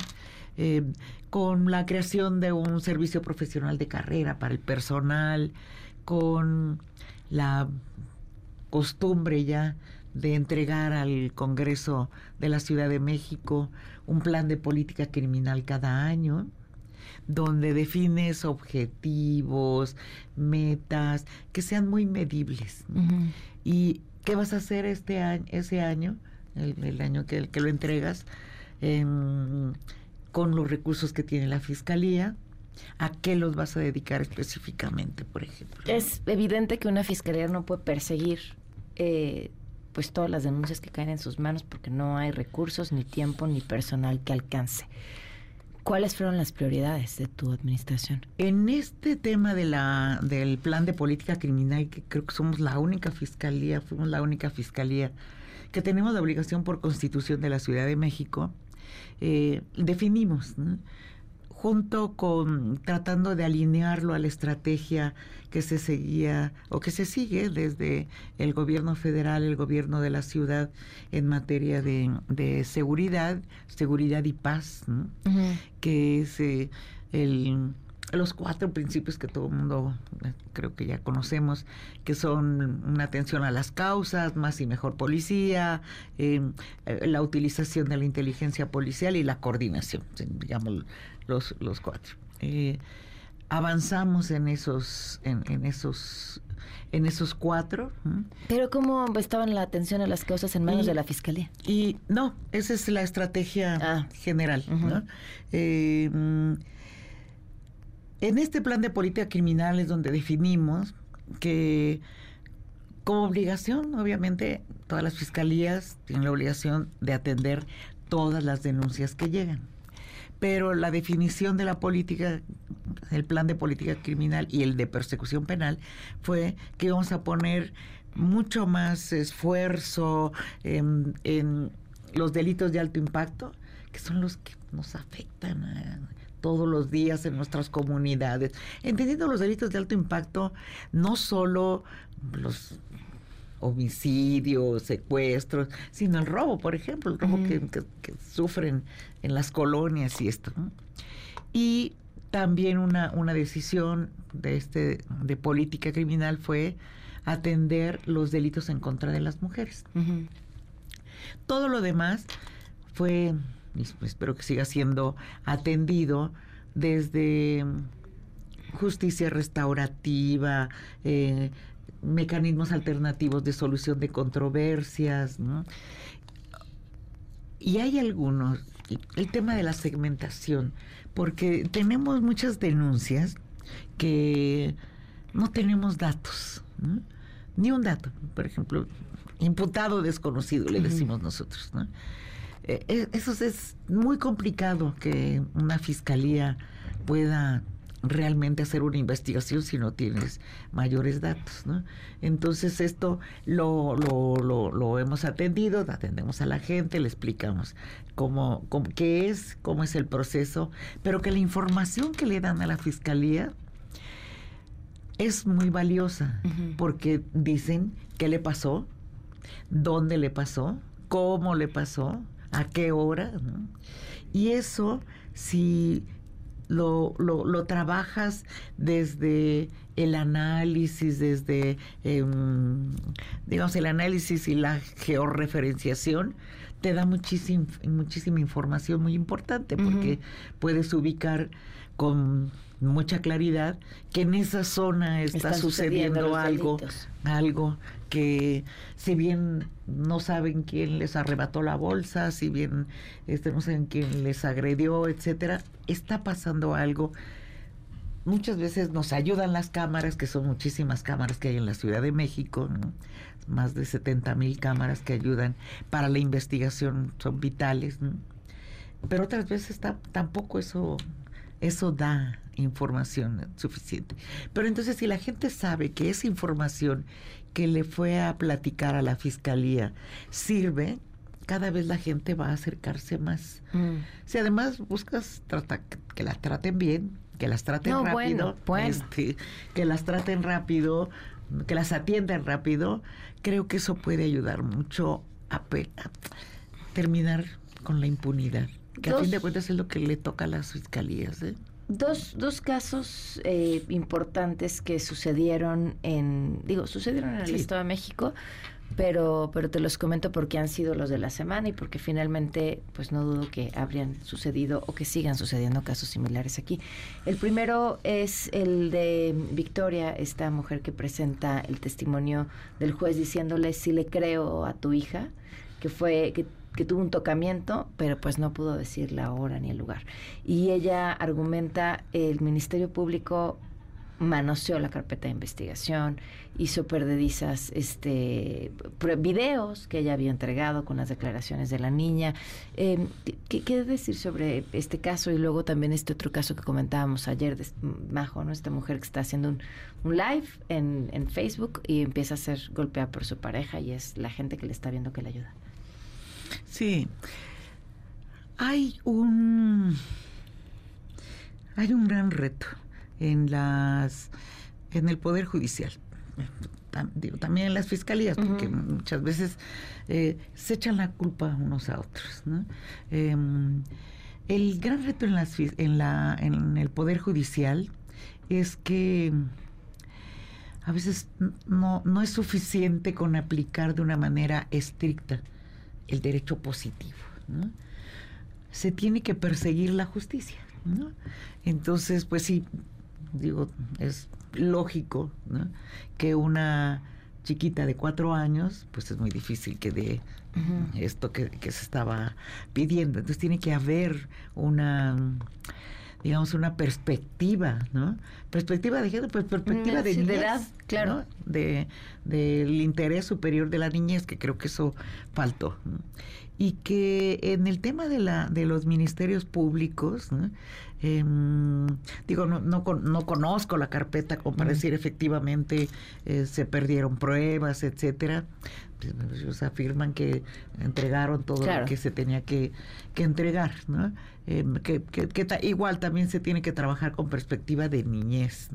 Eh, con la creación de un servicio profesional de carrera para el personal, con la costumbre ya de entregar al Congreso de la Ciudad de México un plan de política criminal cada año. donde defines objetivos, metas, que sean muy medibles. ¿Y qué vas a hacer este año, ese año, el, año que, que, lo entregas, con los recursos que tiene la Fiscalía? ¿A qué los vas a dedicar específicamente, por ejemplo? Es evidente que una fiscalía no puede perseguir eh, pues todas las denuncias que caen en sus manos porque no hay recursos, ni tiempo, ni personal que alcance. ¿Cuáles fueron las prioridades de tu administración? En este tema de la, del plan de política criminal, que creo que somos la única fiscalía, fuimos la única fiscalía que tenemos la obligación por constitución de la Ciudad de México, eh, definimos junto con tratando de alinearlo a la estrategia que se seguía o que se sigue desde el gobierno federal, el gobierno de la ciudad en materia de, seguridad, seguridad y paz, que es eh, el los cuatro principios que todo el mundo eh, creo que ya conocemos, que son una atención a las causas, más y mejor policía, em, eh, la utilización de la inteligencia policial y la coordinación, digamos los, los cuatro. Eh, avanzamos en esos, en, esos en esos cuatro. Pero ¿cómo estaban la atención a las causas en manos de la Fiscalía? Y no, esa es la estrategia ah. general. En este plan de política criminal es donde definimos que como obligación, obviamente, todas las fiscalías tienen la obligación de atender todas las denuncias que llegan. Pero la definición de la política, el plan de política criminal y el de persecución penal fue que íbamos a poner mucho más esfuerzo en, en los delitos de alto impacto, que son los que nos afectan a todos los días en nuestras comunidades, entendiendo los delitos de alto impacto, no solo los homicidios, secuestros, sino el robo, por ejemplo, el robo que, sufren en las colonias y esto. Y también una, una decisión de, este, de política criminal fue atender los delitos en contra de las mujeres. Todo lo demás fue espero que siga siendo atendido desde justicia restaurativa, eh, mecanismos alternativos de solución de controversias, Y hay algunos, el tema de la segmentación, porque tenemos muchas denuncias que no tenemos datos, ni un dato, por ejemplo, imputado desconocido, le decimos nosotros, ¿no? Eh, eh, eso es muy complicado que una fiscalía pueda realmente hacer una investigación si no tienes mayores datos, ¿no? Entonces esto lo, lo, lo, hemos atendido, atendemos a la gente, le explicamos cómo, qué es, cómo es el proceso, pero que la información que le dan a la fiscalía es muy valiosa, porque dicen qué le pasó, dónde le pasó, cómo le pasó, a qué hora. Y eso, si lo, lo, trabajas desde el análisis, desde, em, digamos, el análisis y la georreferenciación, te da muchísima, muchísima información muy importante porque puedes ubicar con mucha claridad que en esa zona está, sucediendo, algo, algo que si bien no saben quién les arrebató la bolsa, si bien este, no saben quién les agredió, etcétera, está pasando algo. Muchas veces nos ayudan las cámaras, que son muchísimas cámaras que hay en la Ciudad de México, más de 70 mil cámaras que ayudan para la investigación, son vitales. Pero otras veces está, tampoco eso, eso da información suficiente. Pero entonces si la gente sabe que esa información que le fue a platicar a la fiscalía sirve, cada vez la gente va a acercarse más. Mm. Si además buscas trata, que las traten bien, que las traten rápido, este, que las traten rápido, que las atiendan rápido, creo que eso puede ayudar mucho a, terminar con la impunidad, que a fin de cuentas es lo que le toca a las fiscalías. ¿eh? Dos, dos casos eh, importantes que sucedieron en, digo, sucedieron en el Estado de México, pero, pero te los comento porque han sido los de la semana y porque finalmente, pues no dudo que habrían sucedido o que sigan sucediendo casos similares aquí. El primero es el de Victoria, esta mujer que presenta el testimonio del juez diciéndole si le creo a tu hija, que fue que que tuvo un tocamiento, pero pues no pudo decir la hora ni el lugar. Y ella argumenta el Ministerio Público manoseó la carpeta de investigación, hizo perdedizas este, videos que ella había entregado con las declaraciones de la niña. Eh, ¿qué, ¿qué, decir sobre este caso y luego también este otro caso que comentábamos ayer de Majo, ¿no? esta mujer que está haciendo un, un live en, en, Facebook y empieza a ser golpeada por su pareja y es la gente que le está viendo que le ayuda? Sí. Hay un... Hay un gran reto en las en el poder judicial. Digo también en las fiscalías porque muchas veces eh, se echan la culpa unos a otros eh, el gran reto en las en la en el poder judicial es que a veces no, no es suficiente con aplicar de una manera estricta el derecho positivo ¿no? se tiene que perseguir la justicia ¿no? entonces pues sí digo, es lógico que una chiquita de cuatro años, pues es muy difícil que dé esto que, se estaba pidiendo. Entonces tiene que haber una digamos, una perspectiva, ¿no? Perspectiva de género, pues perspectiva de, niñez, edad, claro. De, del interés superior de la niñez, que creo que eso faltó. Y que en el tema de, la, de los ministerios públicos, ¿no? Eh, digo, no, no, no, conozco la carpeta como para decir efectivamente eh, se perdieron pruebas, etcétera. Pues, ellos afirman que entregaron todo lo que se tenía que, que entregar, ¿no? Que, que, igual también se tiene que trabajar con perspectiva de niñez.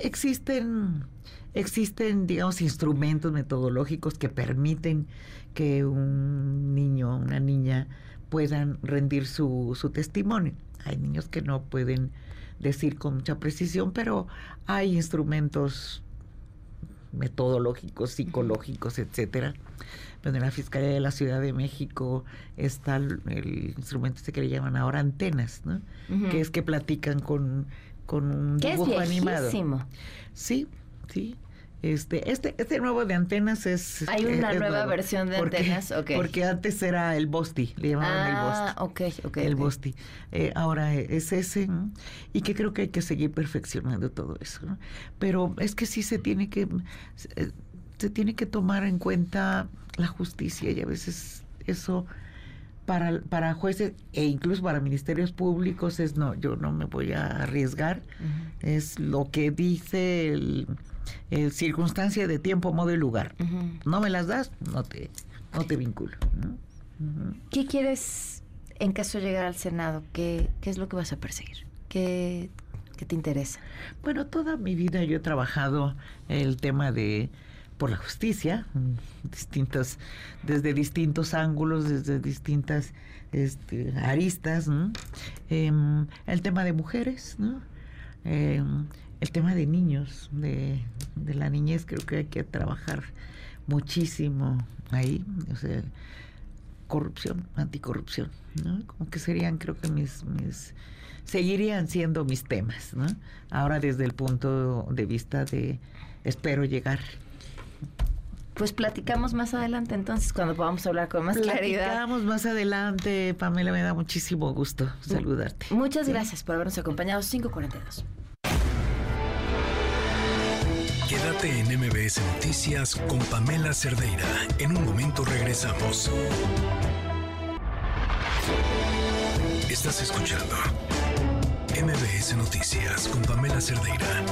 Existen, existen, digamos, instrumentos metodológicos que permiten que un niño, una niña puedan rendir su, su testimonio. Hay niños que no pueden decir con mucha precisión, pero hay instrumentos metodológicos, psicológicos, etcétera. Pero en la Fiscalía de la Ciudad de México está el, instrumento este que le llaman ahora antenas, ¿no? Que es que platican con, con un dibujo animado. Sí, sí. Este, este, este nuevo de antenas es. Hay una nueva versión de antenas, ok. Porque antes era el Bosti, le llamaban el Bosti. Ah, ok, ok. El Bosti. Eh, ahora es ese, y que creo que hay que seguir perfeccionando todo eso. Pero es que sí se tiene que. Se, se tiene que tomar en cuenta la justicia y a veces eso para, para jueces e incluso para ministerios públicos es no, yo no me voy a arriesgar. Es lo que dice el eh, circunstancia de tiempo, modo y lugar. No me las das, no te, no te vinculo. ¿Qué quieres en caso de llegar al Senado? ¿Qué, qué es lo que vas a perseguir? ¿Qué, ¿Qué te interesa? Bueno, toda mi vida yo he trabajado el tema de por la justicia, distintas, desde distintos ángulos, desde distintas este, aristas, em, el tema de mujeres, ¿no? Em, el tema de niños, de, la niñez, creo que hay que trabajar muchísimo ahí, o sea, corrupción, anticorrupción, ¿no? Como que serían, creo que mis, mis, seguirían siendo mis temas, ¿no? Ahora desde el punto de vista de, espero llegar. Pues platicamos más adelante entonces, cuando podamos hablar con más claridad. Platicamos más adelante, Pamela, me da muchísimo gusto saludarte. Muchas gracias por habernos acompañado, 542. Quédate en MBS Noticias con Pamela Cerdeira. En un momento regresamos. Estás escuchando MBS Noticias con Pamela Cerdeira.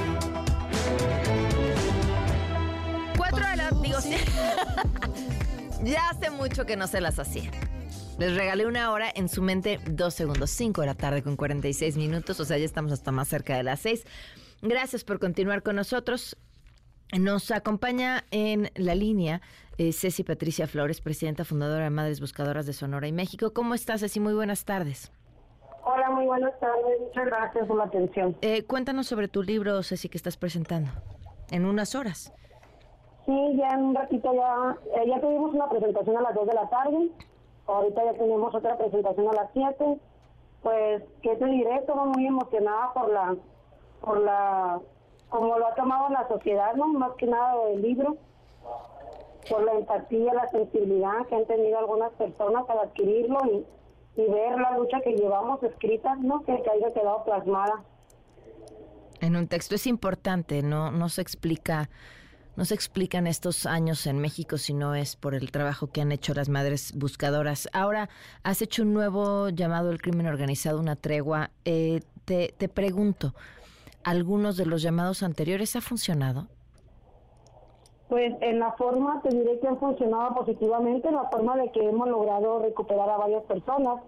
Cuatro de la... Digo, ya hace mucho que no se las hacía. Les regalé una hora en su mente, dos segundos, cinco de la tarde con 46 minutos, o sea, ya estamos hasta más cerca de las seis. Gracias por continuar con nosotros. Nos acompaña en la línea eh, Ceci Patricia Flores, presidenta fundadora de Madres Buscadoras de Sonora y México. ¿Cómo estás, Ceci? Muy buenas tardes. Hola, muy buenas tardes. Muchas gracias por la atención. Eh, cuéntanos sobre tu libro, Ceci, que estás presentando en unas horas. Sí, ya en un ratito ya, eh, ya tuvimos una presentación a las 2 de la tarde, ahorita ya tenemos otra presentación a las 7. Pues, ¿qué te diré? Estoy muy emocionada por la, por la, como lo ha tomado la sociedad, ¿no? Más que nada del libro, por la empatía, la sensibilidad que han tenido algunas personas al adquirirlo y, y ver la lucha que llevamos escrita, ¿no? Que, que haya quedado plasmada. En un texto es importante, no, no se explica no se explican estos años en México si no es por el trabajo que han hecho las madres buscadoras. Ahora, has hecho un nuevo llamado al crimen organizado, una tregua. Eh, te, te pregunto, ¿algunos de los llamados anteriores ha funcionado? Pues en la forma, te diré que han funcionado positivamente, en la forma de que hemos logrado recuperar a varias personas,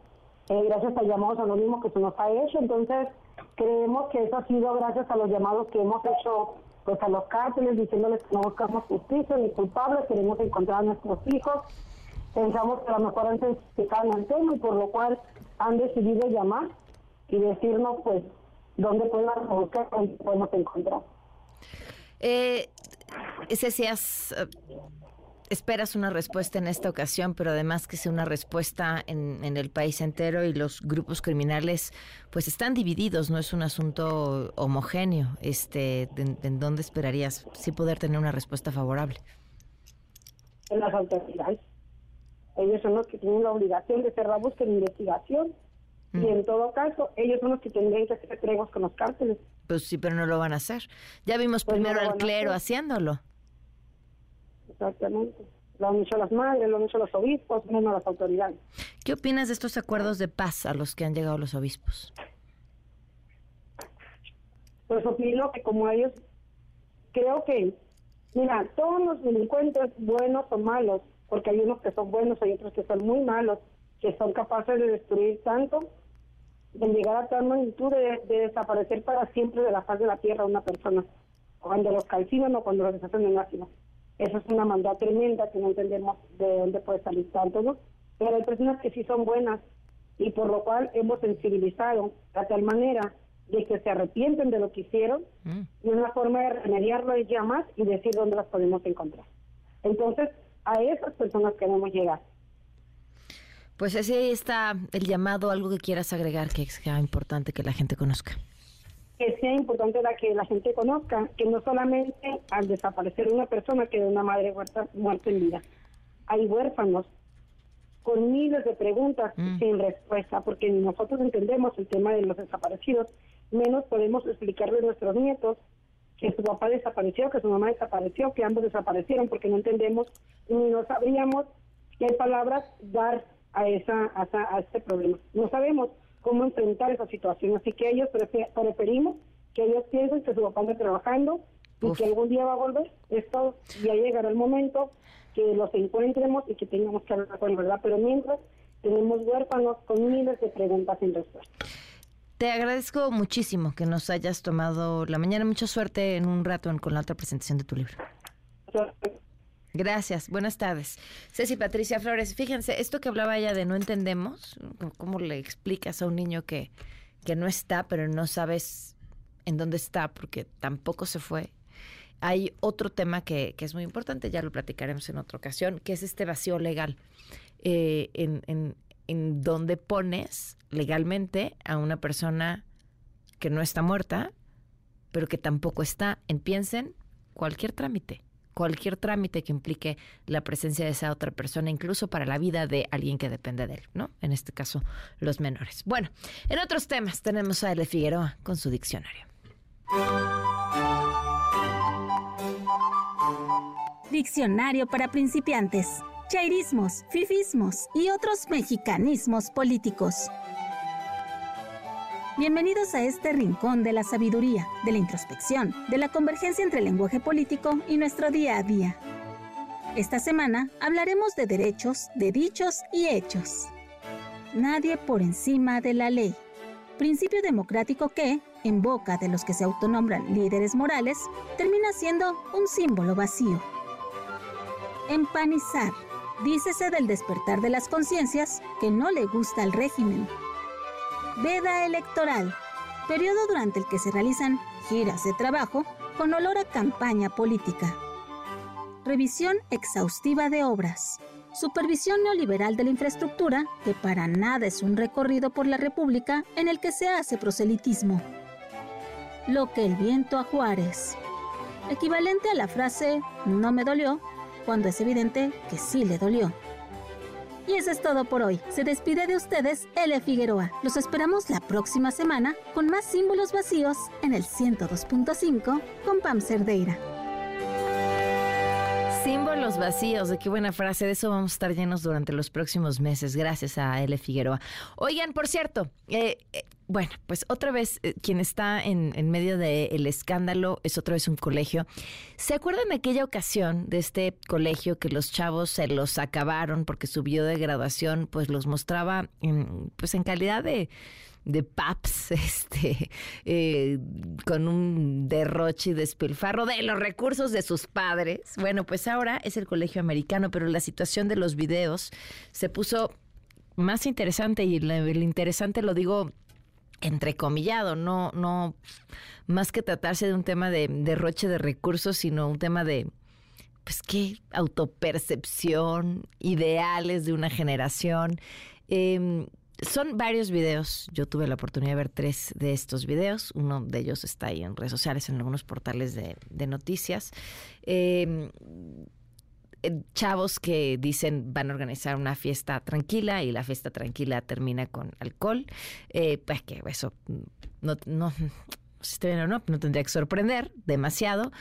eh, gracias a llamados anónimos que se nos ha hecho. Entonces, creemos que eso ha sido gracias a los llamados que hemos hecho pues a los cárteles diciéndoles que no buscamos justicia ni culpables, queremos encontrar a nuestros hijos. Pensamos que a lo mejor han sensibilizado el tema y por lo cual han decidido llamar y decirnos pues dónde podemos buscar, dónde podemos encontrar. Eh, si has esperas una respuesta en esta ocasión, pero además que sea una respuesta en, en, el país entero y los grupos criminales pues están divididos, no es un asunto homogéneo. Este, ¿En, dónde esperarías sí poder tener una respuesta favorable? En las autoridades. Ellos son los que tienen la obligación de cerrar búsqueda de investigación y mm. en todo caso ellos son los que tendrían que hacer tregos con los cárteles. Pues sí, pero no lo van a hacer. Ya vimos pues primero al clero haciéndolo. Exactamente. Lo han hecho las madres, lo han hecho los obispos, menos las autoridades. ¿Qué opinas de estos acuerdos de paz a los que han llegado los obispos? Pues opino que como ellos, creo que, mira, todos los delincuentes, buenos o malos, porque hay unos que son buenos, hay otros que son muy malos, que son capaces de destruir tanto, llegar a tal magnitud de, desaparecer para siempre de la faz de la tierra una persona, cuando los calcinan o cuando los deshacen en ácido. Eso es una maldad tremenda que no entendemos de dónde puede salir tanto, ¿no? Pero hay personas que sí son buenas y por lo cual hemos sensibilizado de tal manera de que se arrepienten de lo que hicieron mm. y una forma de remediarlo es llamar y decir dónde las podemos encontrar. Entonces, a esas personas queremos llegar. Pues así está el llamado, algo que quieras agregar que sea importante que la gente conozca que sea importante la que la gente conozca que no solamente al desaparecer una persona queda una madre muerta, muerta en vida. Hay huérfanos con miles de preguntas mm. sin respuesta, porque nosotros entendemos el tema de los desaparecidos, menos podemos explicarle a nuestros nietos que su papá desapareció, que su mamá desapareció, que ambos desaparecieron, porque no entendemos ni no sabríamos qué palabras dar a, esa, a, a este problema. No sabemos cómo enfrentar esa situación. Así que ellos preferimos que ellos piensen que su papá está trabajando y que algún día va a volver. Esto ya llegará el momento que los encuentremos y que tengamos que hablar con verdad. Pero mientras tenemos huérfanos con miles de preguntas sin respuesta. Te agradezco muchísimo que nos hayas tomado la mañana. Mucha suerte en un rato con la otra presentación de tu libro. Gracias, buenas tardes. Ceci Patricia Flores, fíjense, esto que hablaba ella de no entendemos, ¿cómo le explicas a un niño que, que no está, pero no sabes en dónde está porque tampoco se fue? Hay otro tema que, que es muy importante, ya lo platicaremos en otra ocasión, que es este vacío legal, eh, en, en, en donde pones legalmente a una persona que no está muerta, pero que tampoco está en, piensen, cualquier trámite cualquier trámite que implique la presencia de esa otra persona, incluso para la vida de alguien que depende de él, ¿no? En este caso, los menores. Bueno, en otros temas tenemos a L. Figueroa con su diccionario. Diccionario para principiantes. Chairismos, fifismos y otros mexicanismos políticos. Bienvenidos a este rincón de la sabiduría, de la introspección, de la convergencia entre el lenguaje político y nuestro día a día. Esta semana hablaremos de derechos, de dichos y hechos. Nadie por encima de la ley. Principio democrático que, en boca de los que se autonombran líderes morales, termina siendo un símbolo vacío. Empanizar. Dícese del despertar de las conciencias que no le gusta al régimen, Veda electoral, periodo durante el que se realizan giras de trabajo con olor a campaña política. revisión exhaustiva de obras, supervisión neoliberal de la infraestructura, que para nada es un recorrido por la República en el que se hace proselitismo. Lo que el viento a Juárez. Equivalente a la frase no me dolió, cuando es evidente que sí le dolió. Y eso es todo por hoy. Se despide de ustedes L. Figueroa. Los esperamos la próxima semana con más símbolos vacíos en el 102.5 con Pam Cerdeira. Símbolos vacíos, de qué buena frase, de eso vamos a estar llenos durante los próximos meses, gracias a L. Figueroa. Oigan, por cierto, eh, eh, bueno, pues otra vez eh, quien está en, en medio del escándalo es otra vez un colegio. ¿Se acuerdan de aquella ocasión de este colegio que los chavos se los acabaron porque su video de graduación pues los mostraba en, pues en calidad de de paps, este, eh, con un derroche y despilfarro de los recursos de sus padres. Bueno, pues ahora es el colegio americano, pero la situación de los videos se puso más interesante y el interesante lo digo entrecomillado, no, no más que tratarse de un tema de derroche de recursos, sino un tema de pues qué autopercepción, ideales de una generación. Eh, son varios videos. Yo tuve la oportunidad de ver tres de estos videos. Uno de ellos está ahí en redes sociales, en algunos portales de, noticias. Em, chavos que dicen van a organizar una fiesta tranquila y la fiesta tranquila termina con alcohol. Eh, pues que eso no, no tendría que sorprender demasiado,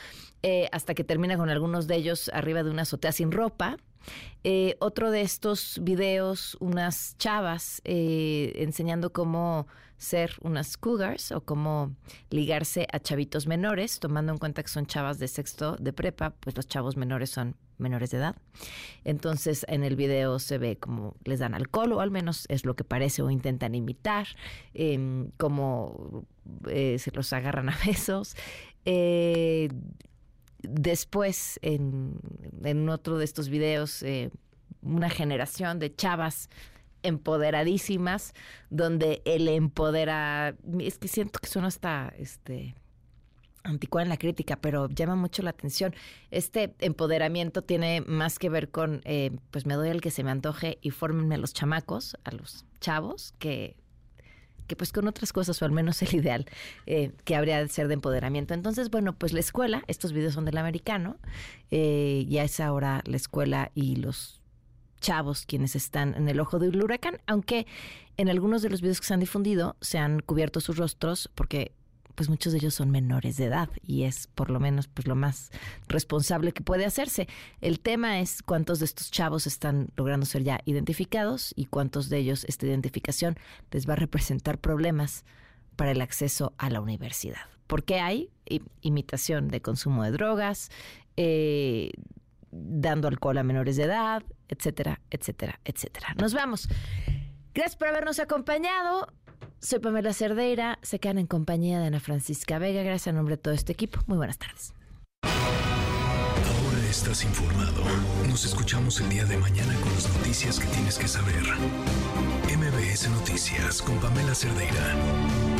eh, hasta que termina con algunos de ellos arriba de una azotea sin ropa, eh, otro de estos videos, unas chavas eh, enseñando cómo ser unas cougars o cómo ligarse a chavitos menores, tomando en cuenta que son chavas de sexto de prepa, pues los chavos menores son menores de edad. Entonces en el video se ve como les dan alcohol o al menos es lo que parece o intentan imitar, eh, como se los agarran a besos. Después, en, otro de estos videos, eh, una generación de chavas empoderadísimas, donde el empodera, es que siento que suena hasta este anticuada en la crítica, pero llama mucho la atención. Este empoderamiento tiene más que ver con, eh, pues me doy el que se me antoje y fórmenme los chamacos, a los chavos, que que pues con otras cosas, o al menos el ideal eh, que habría de ser de empoderamiento. Entonces, bueno, pues la escuela, estos videos son del americano, eh, ya es ahora la escuela y los chavos quienes están en el ojo del huracán, aunque en algunos de los videos que se han difundido se han cubierto sus rostros porque pues muchos de ellos son menores de edad y es por lo menos pues lo más responsable que puede hacerse. El tema es cuántos de estos chavos están logrando ser ya identificados y cuántos de ellos esta identificación les va a representar problemas para el acceso a la universidad. Porque hay imitación de consumo de drogas, eh, dando alcohol a menores de edad, etcétera, etcétera, etcétera. Nos vamos. Gracias por habernos acompañado. Soy Pamela Cerdeira, se quedan en compañía de Ana Francisca Vega. Gracias a nombre de todo este equipo. Muy buenas tardes. Ahora estás informado. Nos escuchamos el día de mañana con las noticias que tienes que saber. MBS Noticias con Pamela Cerdeira.